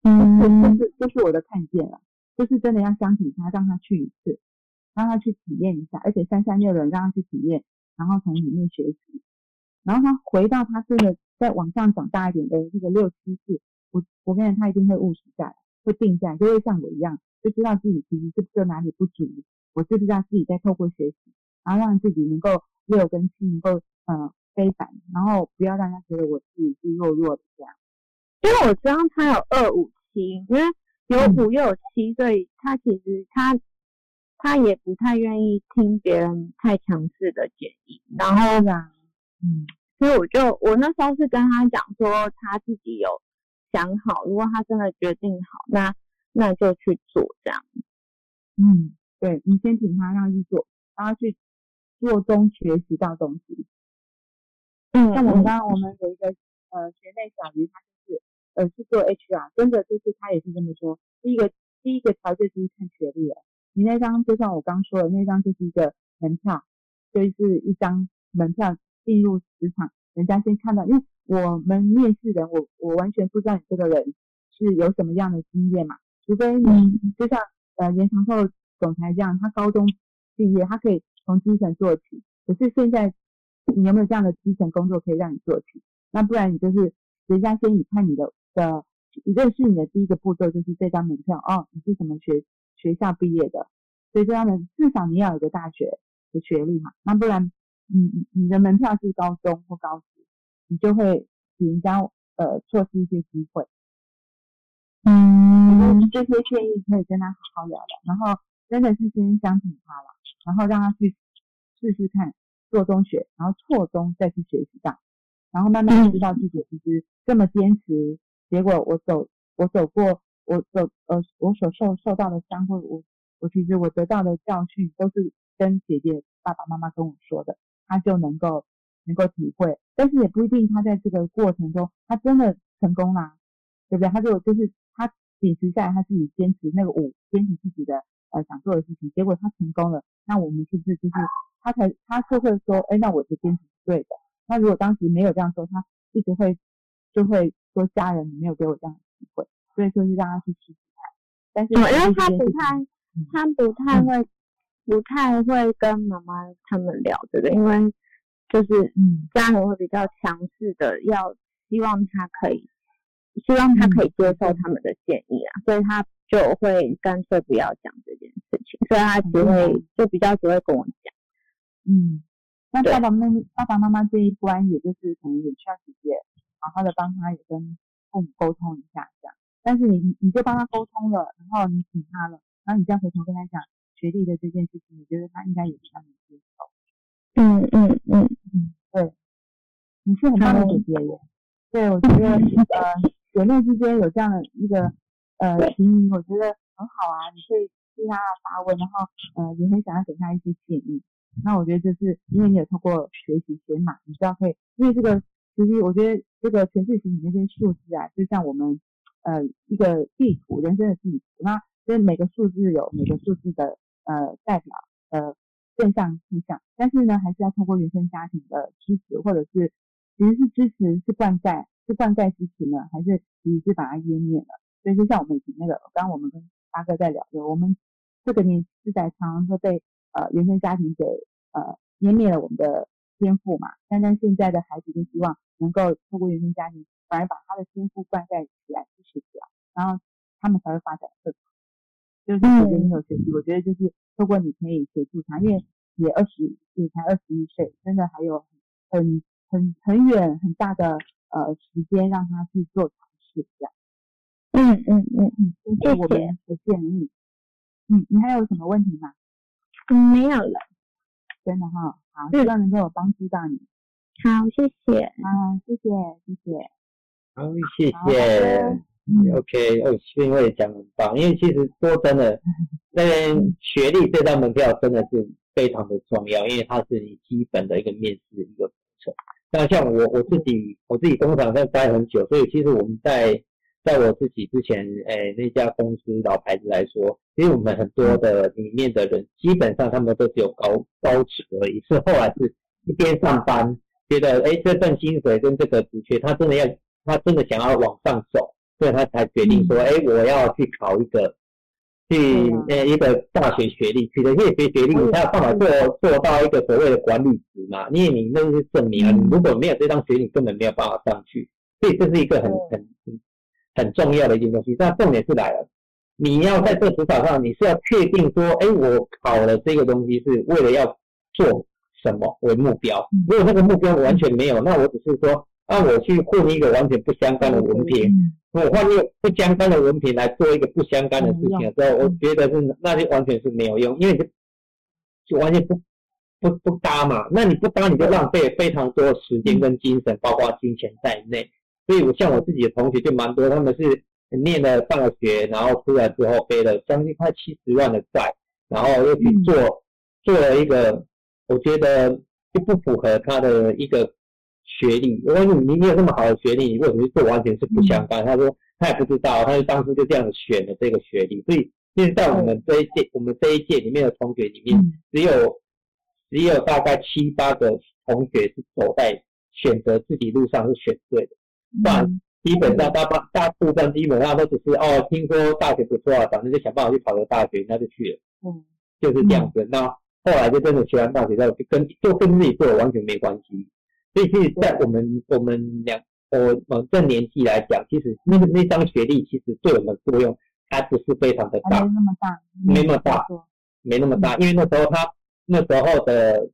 嗯，这是这是我的看见了，就是真的要相信他，让他去一次，让他去体验一下，而且三三六人让他去体验，然后从里面学习，然后他回到他真的再往上长大一点的这个六七岁，我我跟你他一定会务实下来，会定下来，就会像我一样。就知道自己其实是不是哪里不足，我知不知道自己在透过学习，然后让自己能够六跟七能够呃非凡，然后不要让他觉得我自己是弱弱的这样。因为我知道他有二五七，因为有五又有七，所以他其实他他也不太愿意听别人太强势的建议。然后呢，嗯，所以我就我那时候是跟他讲说，他自己有想好，如果他真的决定好，那。那就去做这样，嗯，对你先请他让去做，让他去做中学习到东西。嗯，像我们刚刚我们有一个呃学妹小鱼，她就是呃去做 HR，真的就是她也是这么说。第一个第一个条件就是看学历了，你那张就像我刚说的那张就是一个门票，就是一张门票进入职场，人家先看到，因为我们面试人，我我完全不知道你这个人是有什么样的经验嘛。除非你就像呃延长寿总裁这样，他高中毕业，他可以从基层做起。可是现在你有没有这样的基层工作可以让你做起？那不然你就是人家先以看你的的认识你的第一个步骤就是这张门票哦，你是什么学学校毕业的？所以这样的至少你要有个大学的学历嘛。那不然你你的门票是高中或高职，你就会给人家呃错失一些机会。嗯，这些建议可以跟他好好聊聊，然后真的是先相信他了，然后让他去试试看做中学，然后错中再去学习到，然后慢慢知道自己其实这么坚持，结果我走我走过我走呃我所受受到的伤或我我其实我得到的教训都是跟姐姐爸爸妈妈跟我说的，他就能够能够体会，但是也不一定他在这个过程中他真的成功啦，对不对？他就就是。秉持下来，他自己坚持那个五，坚持自己的呃想做的事情，结果他成功了，那我们是不是就是他才他就会说，哎，那我的坚持是对的。那如果当时没有这样说，他一直会就会说。家人没有给我这样的机会，所以说是让他去试试看。但是因为他不太，他不太会，不太会跟妈妈他们聊这个，因为就是嗯，家人会比较强势的，要希望他可以，希望他可以接受他们的建议啊，所以他就会干脆不要讲这件事情，所以他只会就比较只会跟我讲，嗯。那爸爸妈妈爸爸妈妈这一关，也就是可能也需要姐姐好好的帮他，也跟父母沟通一下这样。但是你你就帮他沟通了，然后你请他了，然后你再回头跟他讲学历的这件事情，我觉得他应该也比较能接受。嗯嗯嗯嗯，对，你是很棒的姐姐耶。对，我觉得呃姐妹之间有这样的一个呃情谊，我觉得很好啊。你可以替他发问，然后呃也很想要给他一些建议。那我觉得就是因为你有通过学习写码，你知道可以，因为这个其实我觉得这个城市型里那些数字啊，就像我们呃一个地图，人生的地图，那所以每个数字有每个数字的呃代表呃正向负向，但是呢还是要通过原生家庭的支持，或者是其实是支持是灌溉是灌溉支持呢，还是其实是把它湮灭了？所以就像我们以前那个，刚刚我们跟八哥在聊的，我们这个年是在常常会被。呃，原生家庭给呃湮灭了我们的天赋嘛？但但现在的孩子就希望能够透过原生家庭，反而把他的天赋灌溉起来，支持起来，然后他们才会发展更好。就是觉得你有学习，我觉得就是透过你可以协助他，因为也二十，也才二十一岁，真的还有很很很远很大的呃时间让他去做尝试这样。嗯嗯嗯嗯，这是我们的建议。嗯，你还有什么问题吗？嗯，没有了，真的哈，好，希望能够帮助到你。好，谢谢，啊，谢谢，谢谢，好，谢谢。OK，哦，因为讲很棒，因为其实说真的，<laughs> 那学历这张门票真的是非常的重要，因为它是你基本的一个面试的一个过程。那像我我自己，我自己工厂在待很久，所以其实我们在。在我自己之前，诶，那家公司老牌子来说，其实我们很多的里面的人，基本上他们都只有高高职而已。是后来是一边上班，觉得诶这份薪水跟这个职缺，他真的要，他真的想要往上走，所以他才决定说，诶我要去考一个，去呃一个大学学历，取得这些学历，你才有办法做做到一个所谓的管理职嘛。因为你那是证明啊，你如果没有这张学历，根本没有办法上去。所以这是一个很很很。很重要的一件东西，但重点是来了，你要在这职场上，你是要确定说，哎，我考了这个东西是为了要做什么为目标。如果那个目标完全没有，那我只是说，那我去混一个完全不相干的文凭，我换一个不相干的文凭来做一个不相干的事情的时候，我觉得是那就完全是没有用，因为就就完全不不不搭嘛。那你不搭，你就浪费非常多时间跟精神，包括金钱在内。所以，我像我自己的同学就蛮多，他们是念了大学，然后出来之后背了将近快七十万的债，然后又去做做了一个，我觉得就不符合他的一个学历。我问你，你有那么好的学历，你为什么做完全是不相干？他说他也不知道，他就当初就这样子选了这个学历。所以，其实，在我们这一届，我们这一届里面的同学里面，只有只有大概七八个同学是走在选择自己路上是选对的。但基本上大部大部分基本上都只是哦，听说大学不错啊，反正就想办法去考个大学，那就去了。嗯，就是这样子。那后来就真的学完大学之后，就跟就跟自己做的完全没关系。所以其实，在我们我们两我我这年纪来讲，其实那个那张学历其实对我们作用还不是非常的大，没那么大，没那么大，没那么大。因为那时候他那时候的。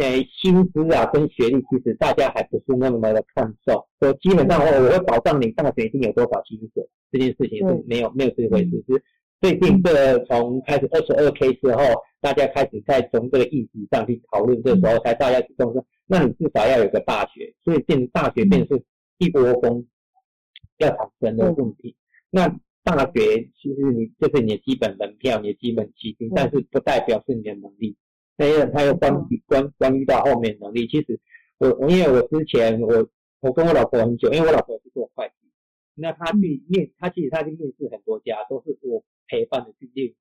呃，薪资啊，跟学历其实大家还不是那么的看重。说基本上我我会保障你大学一定有多少薪水，这件事情是没有没有这回事。是最近这从开始二十二 K 之后，大家开始在从这个议题上去讨论，这时候才大家去重视。那你至少要有个大学，所以变大学变是一窝蜂要产生的问题。那大学其实你就是你的基本门票，你的基本基金，但是不代表是你的能力。还有，还有关关关于到后面能力，其实我我因为我之前我我跟我老婆很久，因为我老婆是做会计，那他去面，他其实他去面试很多家，都是我陪伴的去面试，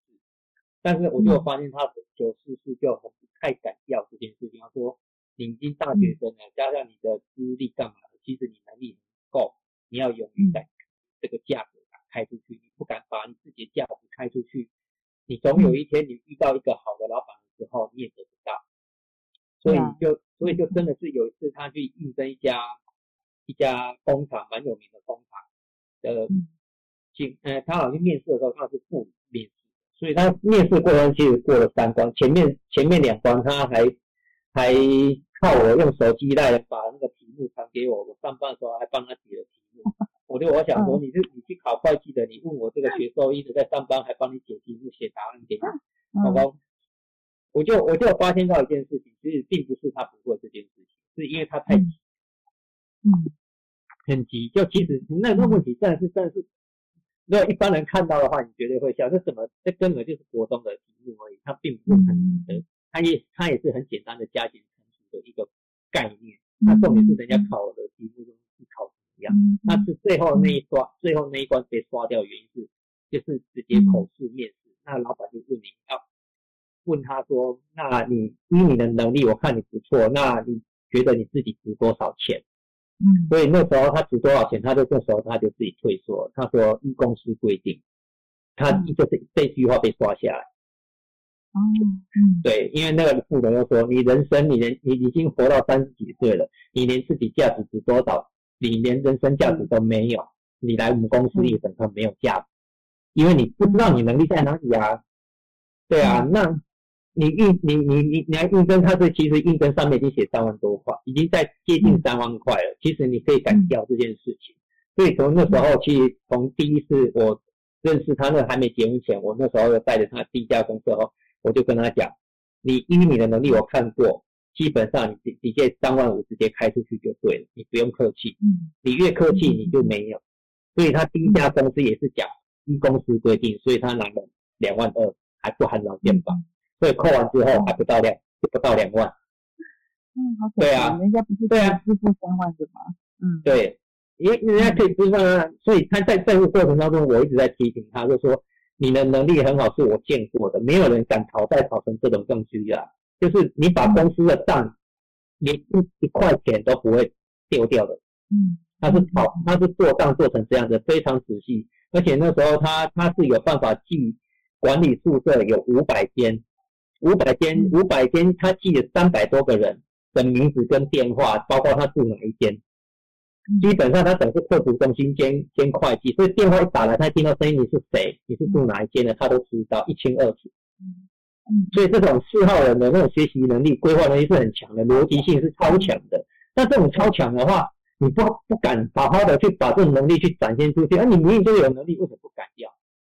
但是我就发现他九四四就很不太敢要这件事情，他说你已经大学生了，加上你的资历干嘛的，其实你能力很够，你要勇于在这个价格开出去，你不敢把你自己的价值开出去，你总有一天你遇到一个好的老板的时候，你也得不到。所以就所以就真的是有一次他去应征一家一家工厂蛮有名的工厂的进，呃，他好像面试的时候他是不面试，所以他面试过程其实过了三关，前面前面两关他还还靠我用手机来把那个题目传给我，我上班的时候还帮他解了题目。<laughs> 我就我想说，你是你去考会计的，你问我这个学兽医的在上班还帮你解题目写答案给你，好吧？我就我就发现到一件事情，其实并不是他不会这件事情，是因为他太急，嗯，很急。就其实那那问题真的是真的是，如果一般人看到的话，你绝对会笑。这怎么这根本就是国中的题目而已，它并不是很难的，它也它也是很简单的加减乘除的一个概念。那重点是人家考的题目中是考什么样？那是最后那一刷最后那一关被刷掉，原因是就是直接口试面试，那老板就问你要。问他说：“那你依你的能力，我看你不错，那你觉得你自己值多少钱？”嗯，所以那时候他值多少钱，他就这时候他就自己退缩。他说：“依公司规定。”他就是这句话被刷下来。哦，嗯，对，因为那个副总又说：“你人生，你连你已经活到三十几岁了，你连自己价值值多少，你连人生价值都没有，你来我们公司也等于没有价值，因为你不知道你能力在哪里啊。”对啊，那。你应你你你你还应征，他这其实应征上面已经写三万多块，已经在接近三万块了。其实你可以改掉这件事情。所以从那时候，其实从第一次我认识他那还没结婚前，我那时候带着他第一家公司后，我就跟他讲，你依你的能力我看过，基本上你你这三万五直接开出去就对了，你不用客气。嗯，你越客气你就没有。所以他第一家公司也是讲依公司规定，所以他拿了两万二，还不含劳健保。所以扣完之后还不到两，不到两万。嗯，好对啊，人家不是对啊支付三万的吗？嗯，对，因为人家可以支付啊。所以他在债务过程当中，我一直在提醒他，就说你的能力很好，是我见过的，没有人敢讨债讨成这种证据啊。就是你把公司的账，连一一块钱都不会丢掉的。嗯，他是讨，他是做账做成这样的，非常仔细，而且那时候他他是有办法记管理宿舍有五百间。五百间，五百间，他记了三百多个人的名字跟电话，包括他住哪一间。基本上他等是客服中心兼兼会计，所以电话一打来，他听到声音你是谁，你是住哪一间的，他都知道一清二楚。嗯，所以这种四号人的那种学习能力、规划能力是很强的，逻辑性是超强的。那这种超强的话，你不不敢好好的去把这种能力去展现出去，啊你明明就有能力，为什么不敢要？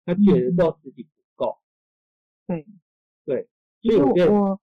他觉得说自己不够。对，对。其实我，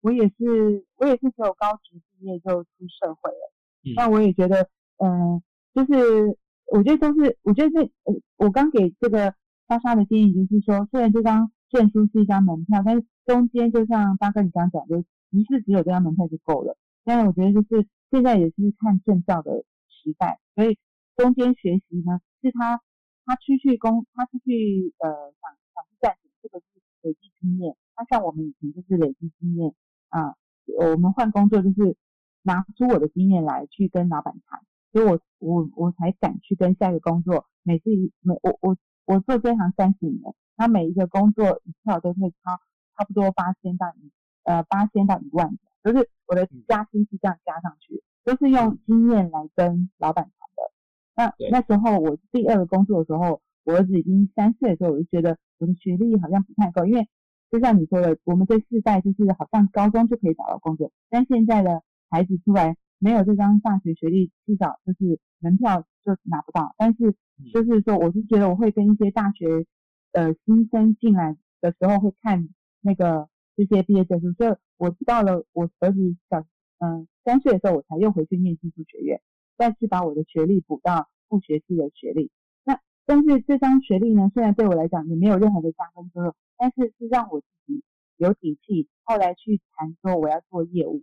我也是，我也是只有高职毕业就出社会了。那我也觉得，嗯，就是我觉得都是，我觉得这，呃，我刚给这个莎莎的建议就是说，虽然这张证书是一张门票，但是中间就像大哥你刚刚讲，就一次只有这张门票就够了。但是我觉得就是现在也是看证照的时代，所以中间学习呢，是他他出去工，他出去呃想想去赚钱，这个是累积经验。那像我们以前就是累积经验啊，我们换工作就是拿出我的经验来去跟老板谈，所以我我我才敢去跟下一个工作。每次一每我我我做这行三十年，那每一个工作一跳都会超差不多八千到一呃八千到一万，就是我的加薪是这样加上去，都是用经验来跟老板谈的。那那时候我第二个工作的时候，我儿子已经三岁的时候，我就觉得我的学历好像不太够，因为。就像你说的，我们这世代就是好像高中就可以找到工作，但现在的孩子出来没有这张大学学历，至少就是门票就拿不到。但是就是说，我是觉得我会跟一些大学呃新生进来的时候会看那个这些毕业证书，所以我到了我儿子小嗯三岁的时候，我才又回去念技术学院，再去把我的学历补到副学士的学历。那但是这张学历呢，虽然对我来讲也没有任何的加分作用。但是是让我自己有底气，后来去谈说我要做业务，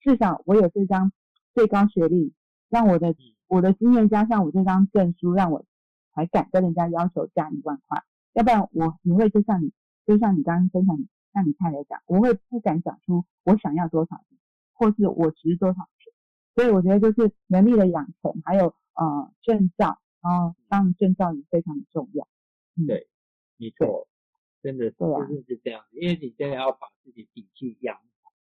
至少我有这张最高学历，让我的我的经验加上我这张证书，让我才敢跟人家要求加一万块，要不然我你会就像你就像你刚刚分享，像你太太讲，我会不敢讲出我想要多少钱，或是我值多少钱，所以我觉得就是能力的养成，还有呃证照，然后当然证照也非常的重要。对，没错，真的是就是是这样子，因为你真的要把自己底气养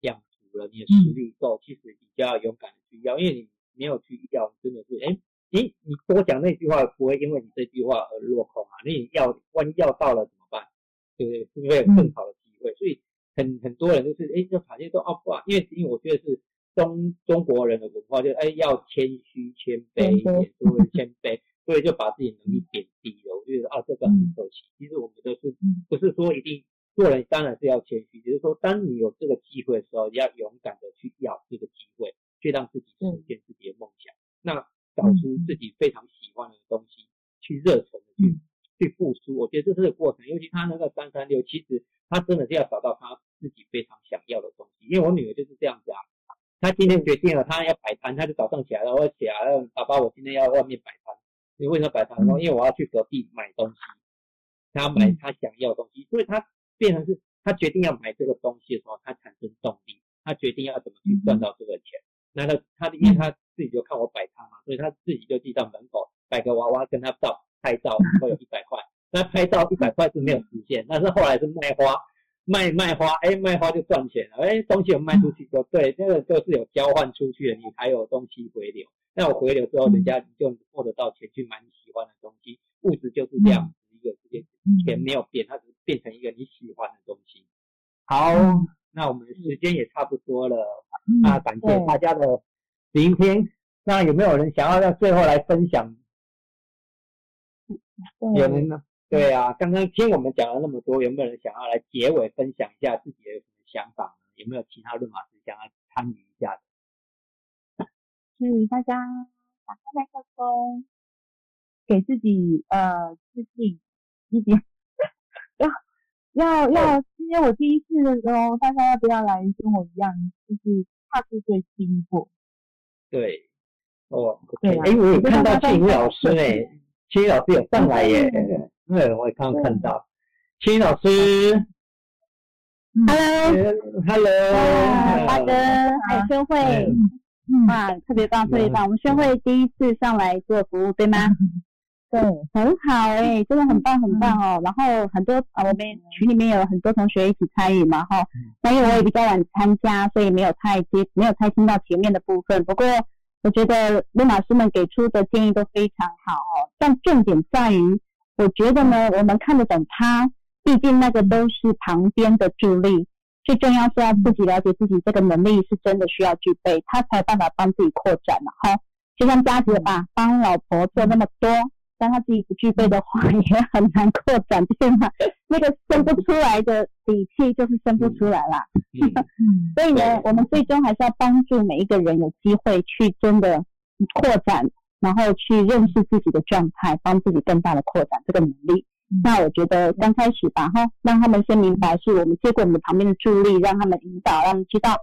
养足了，你的实力够，其实比较勇敢的去要，因为你没有去要，真的是哎。你你多讲那句话不会因为你这句话而落空啊？那你要万一要到了怎么办？对不对？是不是有更好的机会？所以很很多人就是哎，就跑去说哦不，因为因为我觉得是中中国人的文化，就哎要谦虚谦卑一点，所谓谦卑，所以就把自己能力贬低了。我觉得啊，这个很可惜。其实我们都是不是说一定做人当然是要谦虚，只是说当你有这个机会的时候，要勇敢的去要这个机会，去让自己实现自己的梦想。那。找出自己非常喜欢的东西，去热忱的去去付出。我觉得这是个过程，尤其他那个三三六，其实他真的是要找到他自己非常想要的东西。因为我女儿就是这样子啊，她今天决定了她要摆摊，她就早上起来了，我起来了，爸爸，我今天要外面摆摊。你为什么摆摊？说因为我要去隔壁买东西，他要买他想要的东西，所以他变成是他决定要买这个东西的时候，他产生动力，他决定要怎么去赚到这个钱。那他他因为他自己就看我摆摊嘛，所以他自己就记到门口摆个娃娃跟他照拍照，<laughs> 会有一百块。那拍照一百块是没有实现，但是后来是卖花卖卖花，哎卖花就赚钱了，哎东西有卖出去就对，那个就是有交换出去的，你才有东西回流。那我回流之后，人家就获得到钱去买你喜欢的东西，物质就是这样子一个事情，钱没有变，它只是变成一个你喜欢的东西。好。那我们时间也差不多了，那感谢大家的聆听。那有没有人想要在最后来分享？有人呢？对啊，刚刚听我们讲了那么多，有没有人想要来结尾分享一下自己的什么想法呢？有没有其他论马师想要参与？是大家打开麦克风，给自己呃自信一点。要要要，今天我第一次的时候，大家要不要来跟我一样，就是踏出最新一步？对，哦，对，哎，我有看到青老师哎，青老师有上来耶，<laughs> 对，我也刚刚看到。青老师，Hello，Hello，大哥，还有宣慧，哇，特别棒，特别棒，我们宣慧第一次上来做服务，对吗？<laughs> 对，很好哎，真的很棒很棒哦。然后很多啊，我们群里面有很多同学一起参与嘛哈。那因为我也比较晚参加，所以没有太接，没有太听到前面的部分。不过我觉得罗马师们给出的建议都非常好哦。但重点在于，我觉得呢，我们看得懂他，毕竟那个都是旁边的助力。最重要是要自己了解自己这个能力是真的需要具备，他才有办法帮自己扩展嘛哈。就像佳姐吧，帮老婆做那么多。但他自己不具备的话，<laughs> 也很难扩展，对吗？那个生不出来的底气，就是生不出来啦。<laughs> 所以呢，我们最终还是要帮助每一个人有机会去真的扩展，然后去认识自己的状态，帮自己更大的扩展这个能力。那我觉得刚开始吧，哈，让他们先明白是我们接过我们旁边的助力，让他们引导，让他们知道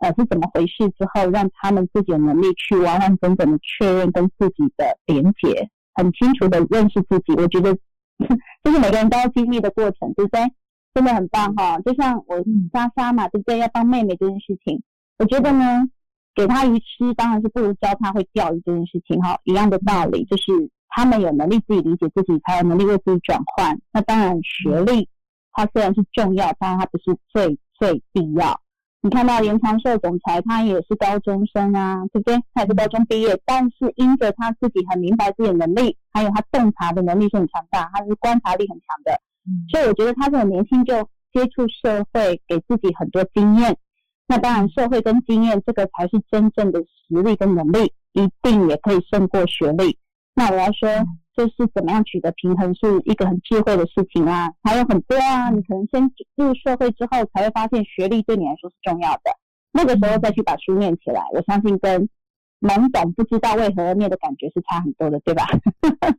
呃是怎么回事之后，让他们自己有能力去完完整整的确认跟自己的连接。很清楚的认识自己，我觉得这是每个人都要经历的过程，对不对？真的很棒哈！就像我莎莎嘛，对不对？要帮妹妹这件事情，我觉得呢，给她鱼吃当然是不如教她会钓鱼这件事情哈，一样的道理，就是他们有能力自己理解自己，才有能力为自己转换。那当然，学历它虽然是重要，但它不是最最必要。你看到延长寿总裁，他也是高中生啊，对不对？他也是高中毕业，但是因着他自己很明白自己的能力，还有他洞察的能力是很强大，他是观察力很强的，所以我觉得他这种年轻就接触社会，给自己很多经验。那当然，社会跟经验这个才是真正的实力跟能力，一定也可以胜过学历。那我要说。就是怎么样取得平衡是一个很智慧的事情啊，还有很多啊，你可能先进入社会之后才会发现学历对你来说是重要的，那个时候再去把书念起来，我相信跟懵懂不知道为何而念的感觉是差很多的，对吧？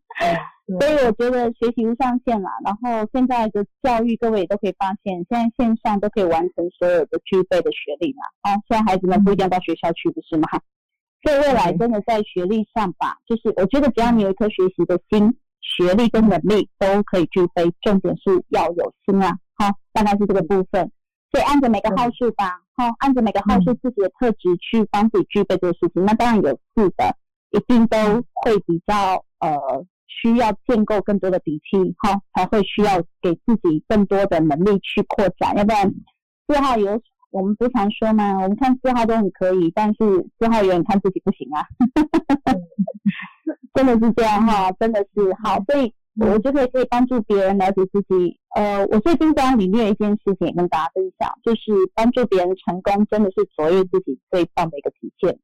<laughs> 所以我觉得学习无上限啦，然后现在的教育各位也都可以发现，现在线上都可以完成所有的具备的学历嘛，啊，现在孩子们不一定要到学校去，不是吗？对未来真的在学历上吧，就是我觉得只要你有一颗学习的心，学历跟能力都可以具备，重点是要有心啊。好，大概是这个部分。所以按着每个号数吧，好，按着每个号数自己的特质去帮自己具备这个事情。那当然有四的，一定都会比较呃需要建构更多的底气，哈，才会需要给自己更多的能力去扩展，要不然四号有我们不常说吗？我们看四号都很可以，但是四号有点看自己不行啊，<laughs> 真的是这样哈，真的是好，所以。我就可以可以帮助别人了解自己。呃，我最近在领略一件事情，跟大家分享，就是帮助别人成功，真的是卓越自己最棒的一个体现。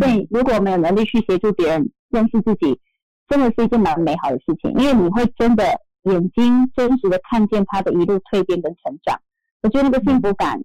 所以，如果没有能力去协助别人认识自己，真的是一件蛮美好的事情，因为你会真的眼睛真实的看见他的一路蜕变跟成长。我觉得那个幸福感，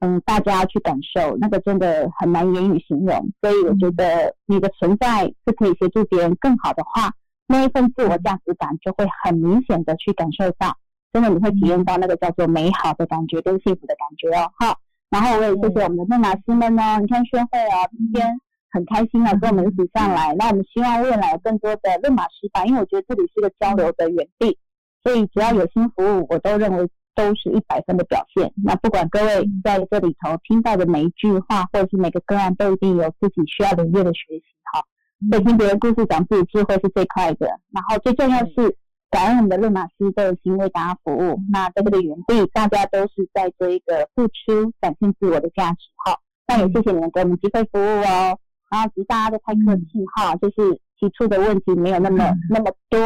嗯，大家去感受，那个真的很难言语形容。所以，我觉得你的存在是可以协助别人更好的话。那一份自我价值感就会很明显的去感受到，真的你会体验到那个叫做美好的感觉跟幸福的感觉哦，哈。然后我也谢谢我们的论马师们呢，你看宣慧啊，今天很开心啊跟我们一起上来，那我们希望未来有更多的论马师吧，因为我觉得这里是个交流的园地，所以只要有心服务，我都认为都是一百分的表现。那不管各位在这里头听到的每一句话，或者是每个个案，都一定有自己需要领略的学习，哈。以听别人故事，讲自己智慧是最快的。然后最重要是感恩我们的论马师的心为大家服务。那在这个园地，大家都是在做一个付出，展现自我的价值。哈，那也谢谢你们给我们机会服务哦。然后其实大家都太客气哈，就是提出的问题没有那么 <laughs> 那么多，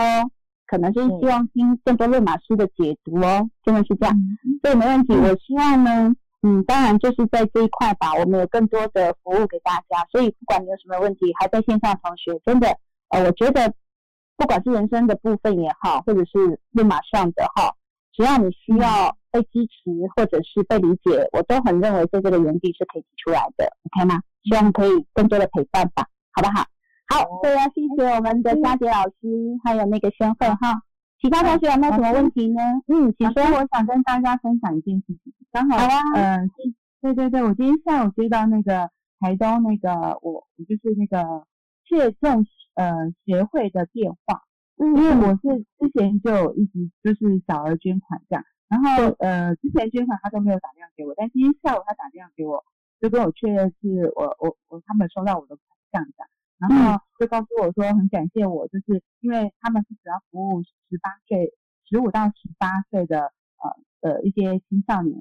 可能就是希望听更多论马师的解读哦。真的是这样，所以没问题。我希望呢。嗯，当然就是在这一块吧，我们有更多的服务给大家，所以不管你有什么问题，还在线上同学，真的，呃，我觉得不管是人生的部分也好，或者是路马上的哈，只要你需要被支持或者是被理解，我都很认为在这个原地是可以提出来的，OK 吗？希望可以更多的陪伴吧，好不好？好，所以要谢谢我们的佳杰老师，还有那个宣慧哈。其他同学有没有什么问题呢？嗯，其实我想跟大家分享一件事情，刚好，嗯，对对对，我今天下午接到那个台东那个我我就是那个切众呃协会的电话，嗯。因为我是之前就一直就是小额捐款这样，然后呃之前捐款他都没有打电话给我，但今天下午他打电话给我，就跟我确认是我我我他们收到我的款项这样。然后就告诉我说很感谢我，就是因为他们是主要服务十八岁、十五到十八岁的呃呃一些青少年，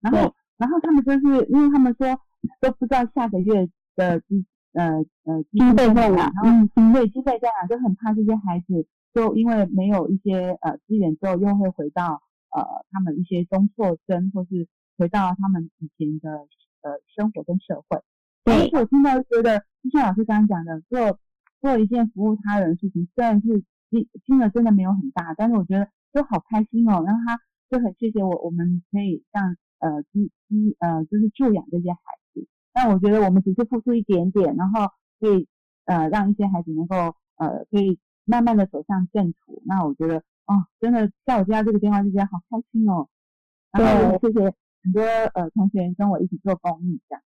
然后然后他们就是因为他们说都不知道下个月的资呃呃经费在哪，然后经费经费在哪，就很怕这些孩子就因为没有一些呃资源之后又会回到呃他们一些中辍生或是回到他们以前的呃生活跟社会。但是我听到觉得，就像老师刚刚讲的，做做一件服务他人的事情，虽然是金金额真的没有很大，但是我觉得都好开心哦。然后他就很谢谢我，我们可以让呃支支呃就是助养这些孩子。但我觉得我们只是付出一点点，然后可以呃让一些孩子能够呃可以慢慢的走向正途。那我觉得哦，真的在我接到这个电话就觉得好开心哦。然后谢谢很多呃同学跟我一起做公益这样。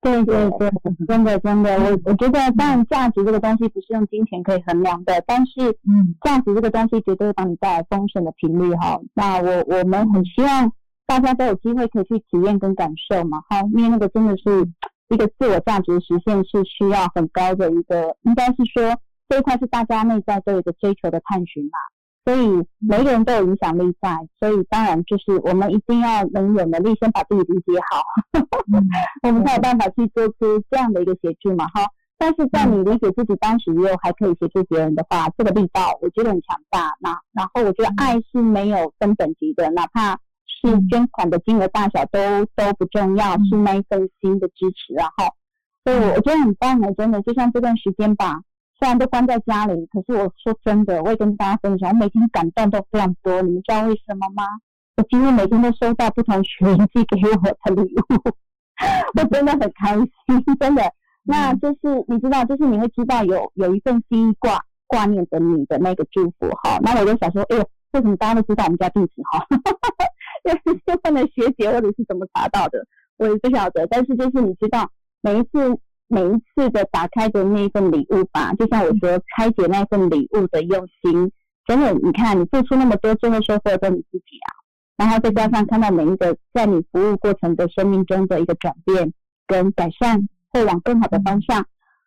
对对对，真的真的，我我觉得当然价值这个东西不是用金钱可以衡量的，但是嗯，价值这个东西绝对会帮你带来丰盛的频率哈。那我我们很希望大家都有机会可以去体验跟感受嘛哈，因为那个真的是一个自我价值实现是需要很高的一个，应该是说这一块是大家内在都有一个追求的探寻嘛。所以每个人都有影响力在，所以当然就是我们一定要能有能力先把自己理解好，<laughs> 我们才有办法去做出这样的一个协助嘛哈。但是在你理解自己当时又还可以协助别人的话，这个力道我觉得很强大。那然后我觉得爱是没有分等级的，哪怕是捐款的金额大小都都不重要，是那一份心的支持然后，所以我觉得很棒的，真的就像这段时间吧。虽然都关在家里，可是我说真的，我也跟大家分享，我每天感动都非常多。你们知道为什么吗？我几乎每天都收到不同学员寄给我的礼物，我真的很开心，真的。那就是你知道，就是你会知道有有一份心挂挂念着你的那个祝福哈。那我就想说，哎呦，为什么大家都知道我们家地址哈？<laughs> 因为是问了学姐或者是怎么查到的，我也不晓得。但是就是你知道，每一次。每一次的打开的那一份礼物吧，就像我说，拆解那份礼物的用心，真的，你看你付出那么多，最后收获的你自己啊。然后再加上看到每一个在你服务过程的生命中的一个转变跟改善，会往更好的方向，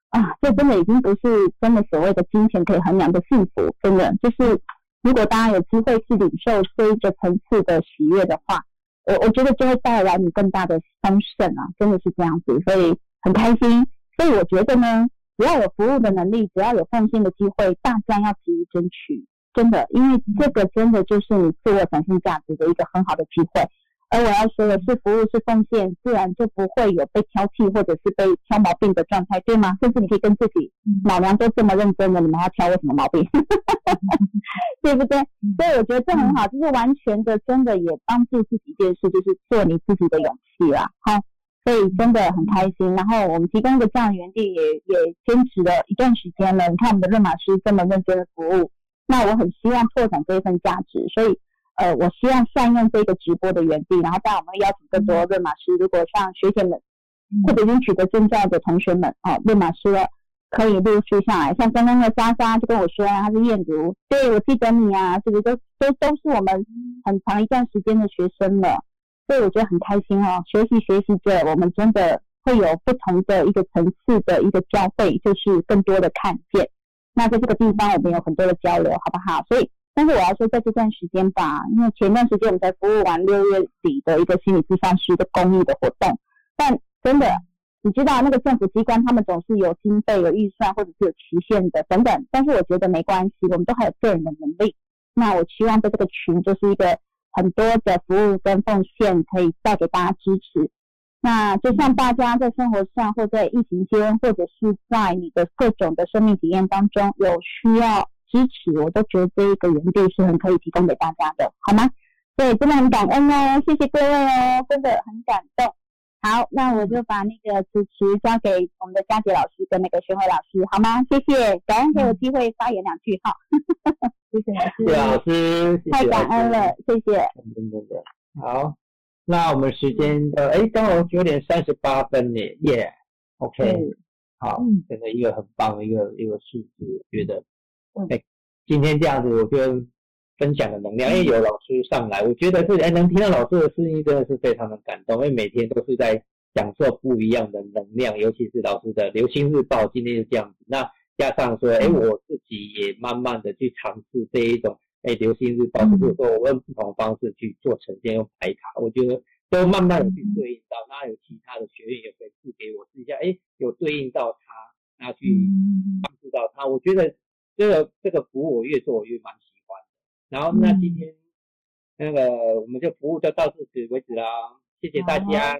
啊，这真的已经不是真的所谓的金钱可以衡量的幸福，真的。就是如果大家有机会去领受这一个层次的喜悦的话，我我觉得就会带来你更大的丰盛啊，真的是这样子，所以很开心。所以我觉得呢，只要有服务的能力，只要有奉献的机会，大家要急于争取。真的，因为这个真的就是你自我展现价值的一个很好的机会。而我要说的是，服务是奉献，自然就不会有被挑剔或者是被挑毛病的状态，对吗？甚至你可以跟自己，老娘都这么认真了，你们还要挑我什么毛病？<laughs> 对不对？所以我觉得这很好，就是完全的，真的也帮助自己一件事，就是做你自己的勇气啦。好，所以真的很开心。然后我们提供一个这样的园地，也也坚持了一段时间了。你看我们的润马师这么认真的服务。那我很希望拓展这一份价值，所以，呃，我希望善用这个直播的园地，然后当然我们邀请更多论马师，如果像学姐们或者已经取得证照的同学们，哦，论马师可以陆续上来。像刚刚的莎莎就跟我说，她是燕如，对我记得你啊，这个都都都是我们很长一段时间的学生了，所以我觉得很开心哦。学习学习着，我们真的会有不同的一个层次的一个交汇，就是更多的看见。那在这个地方，我们有很多的交流，好不好？所以，但是我要说，在这段时间吧，因为前段时间我们才服务完六月底的一个心理咨询师的公益的活动，但真的，你知道那个政府机关他们总是有经费、有预算，或者是有期限的等等。但是我觉得没关系，我们都还有个人的能力。那我希望在这个群就是一个很多的服务跟奉献，可以带给大家支持。那就像大家在生活上，或在疫情间，或者是在你的各种的生命体验当中有需要支持，我都觉得这一个园地是很可以提供给大家的，好吗？对真的很感恩哦，谢谢各位哦，真的很感动。好，那我就把那个主持交给我们的佳杰老师跟那个宣慧老师，好吗？谢谢，感恩给我机会发言两句哈。<laughs> 谢谢老师，谢谢老师，太感恩了，谢谢。真的的，好。那我们时间的哎，刚好九点三十八分呢，耶，OK，好，真的一个很棒的一个一个数字，觉得，哎，今天这样子，我觉得分享的能量，因为，有老师上来，我觉得是哎，能听到老师的声音，真的是非常的感动，因为每天都是在享受不一样的能量，尤其是老师的《流星日报》，今天是这样子，那加上说，哎，我自己也慢慢的去尝试这一种。哎，流星日报，就是说我用不同的方式去做呈现，用排卡，我觉得都慢慢的去对应到，那有其他的学员也回复给我试一下，哎，有对应到他，那去帮助到他，我觉得这个这个服务我越做我越蛮喜。然后那今天那个我们就服务就到此为止啦，谢谢大家。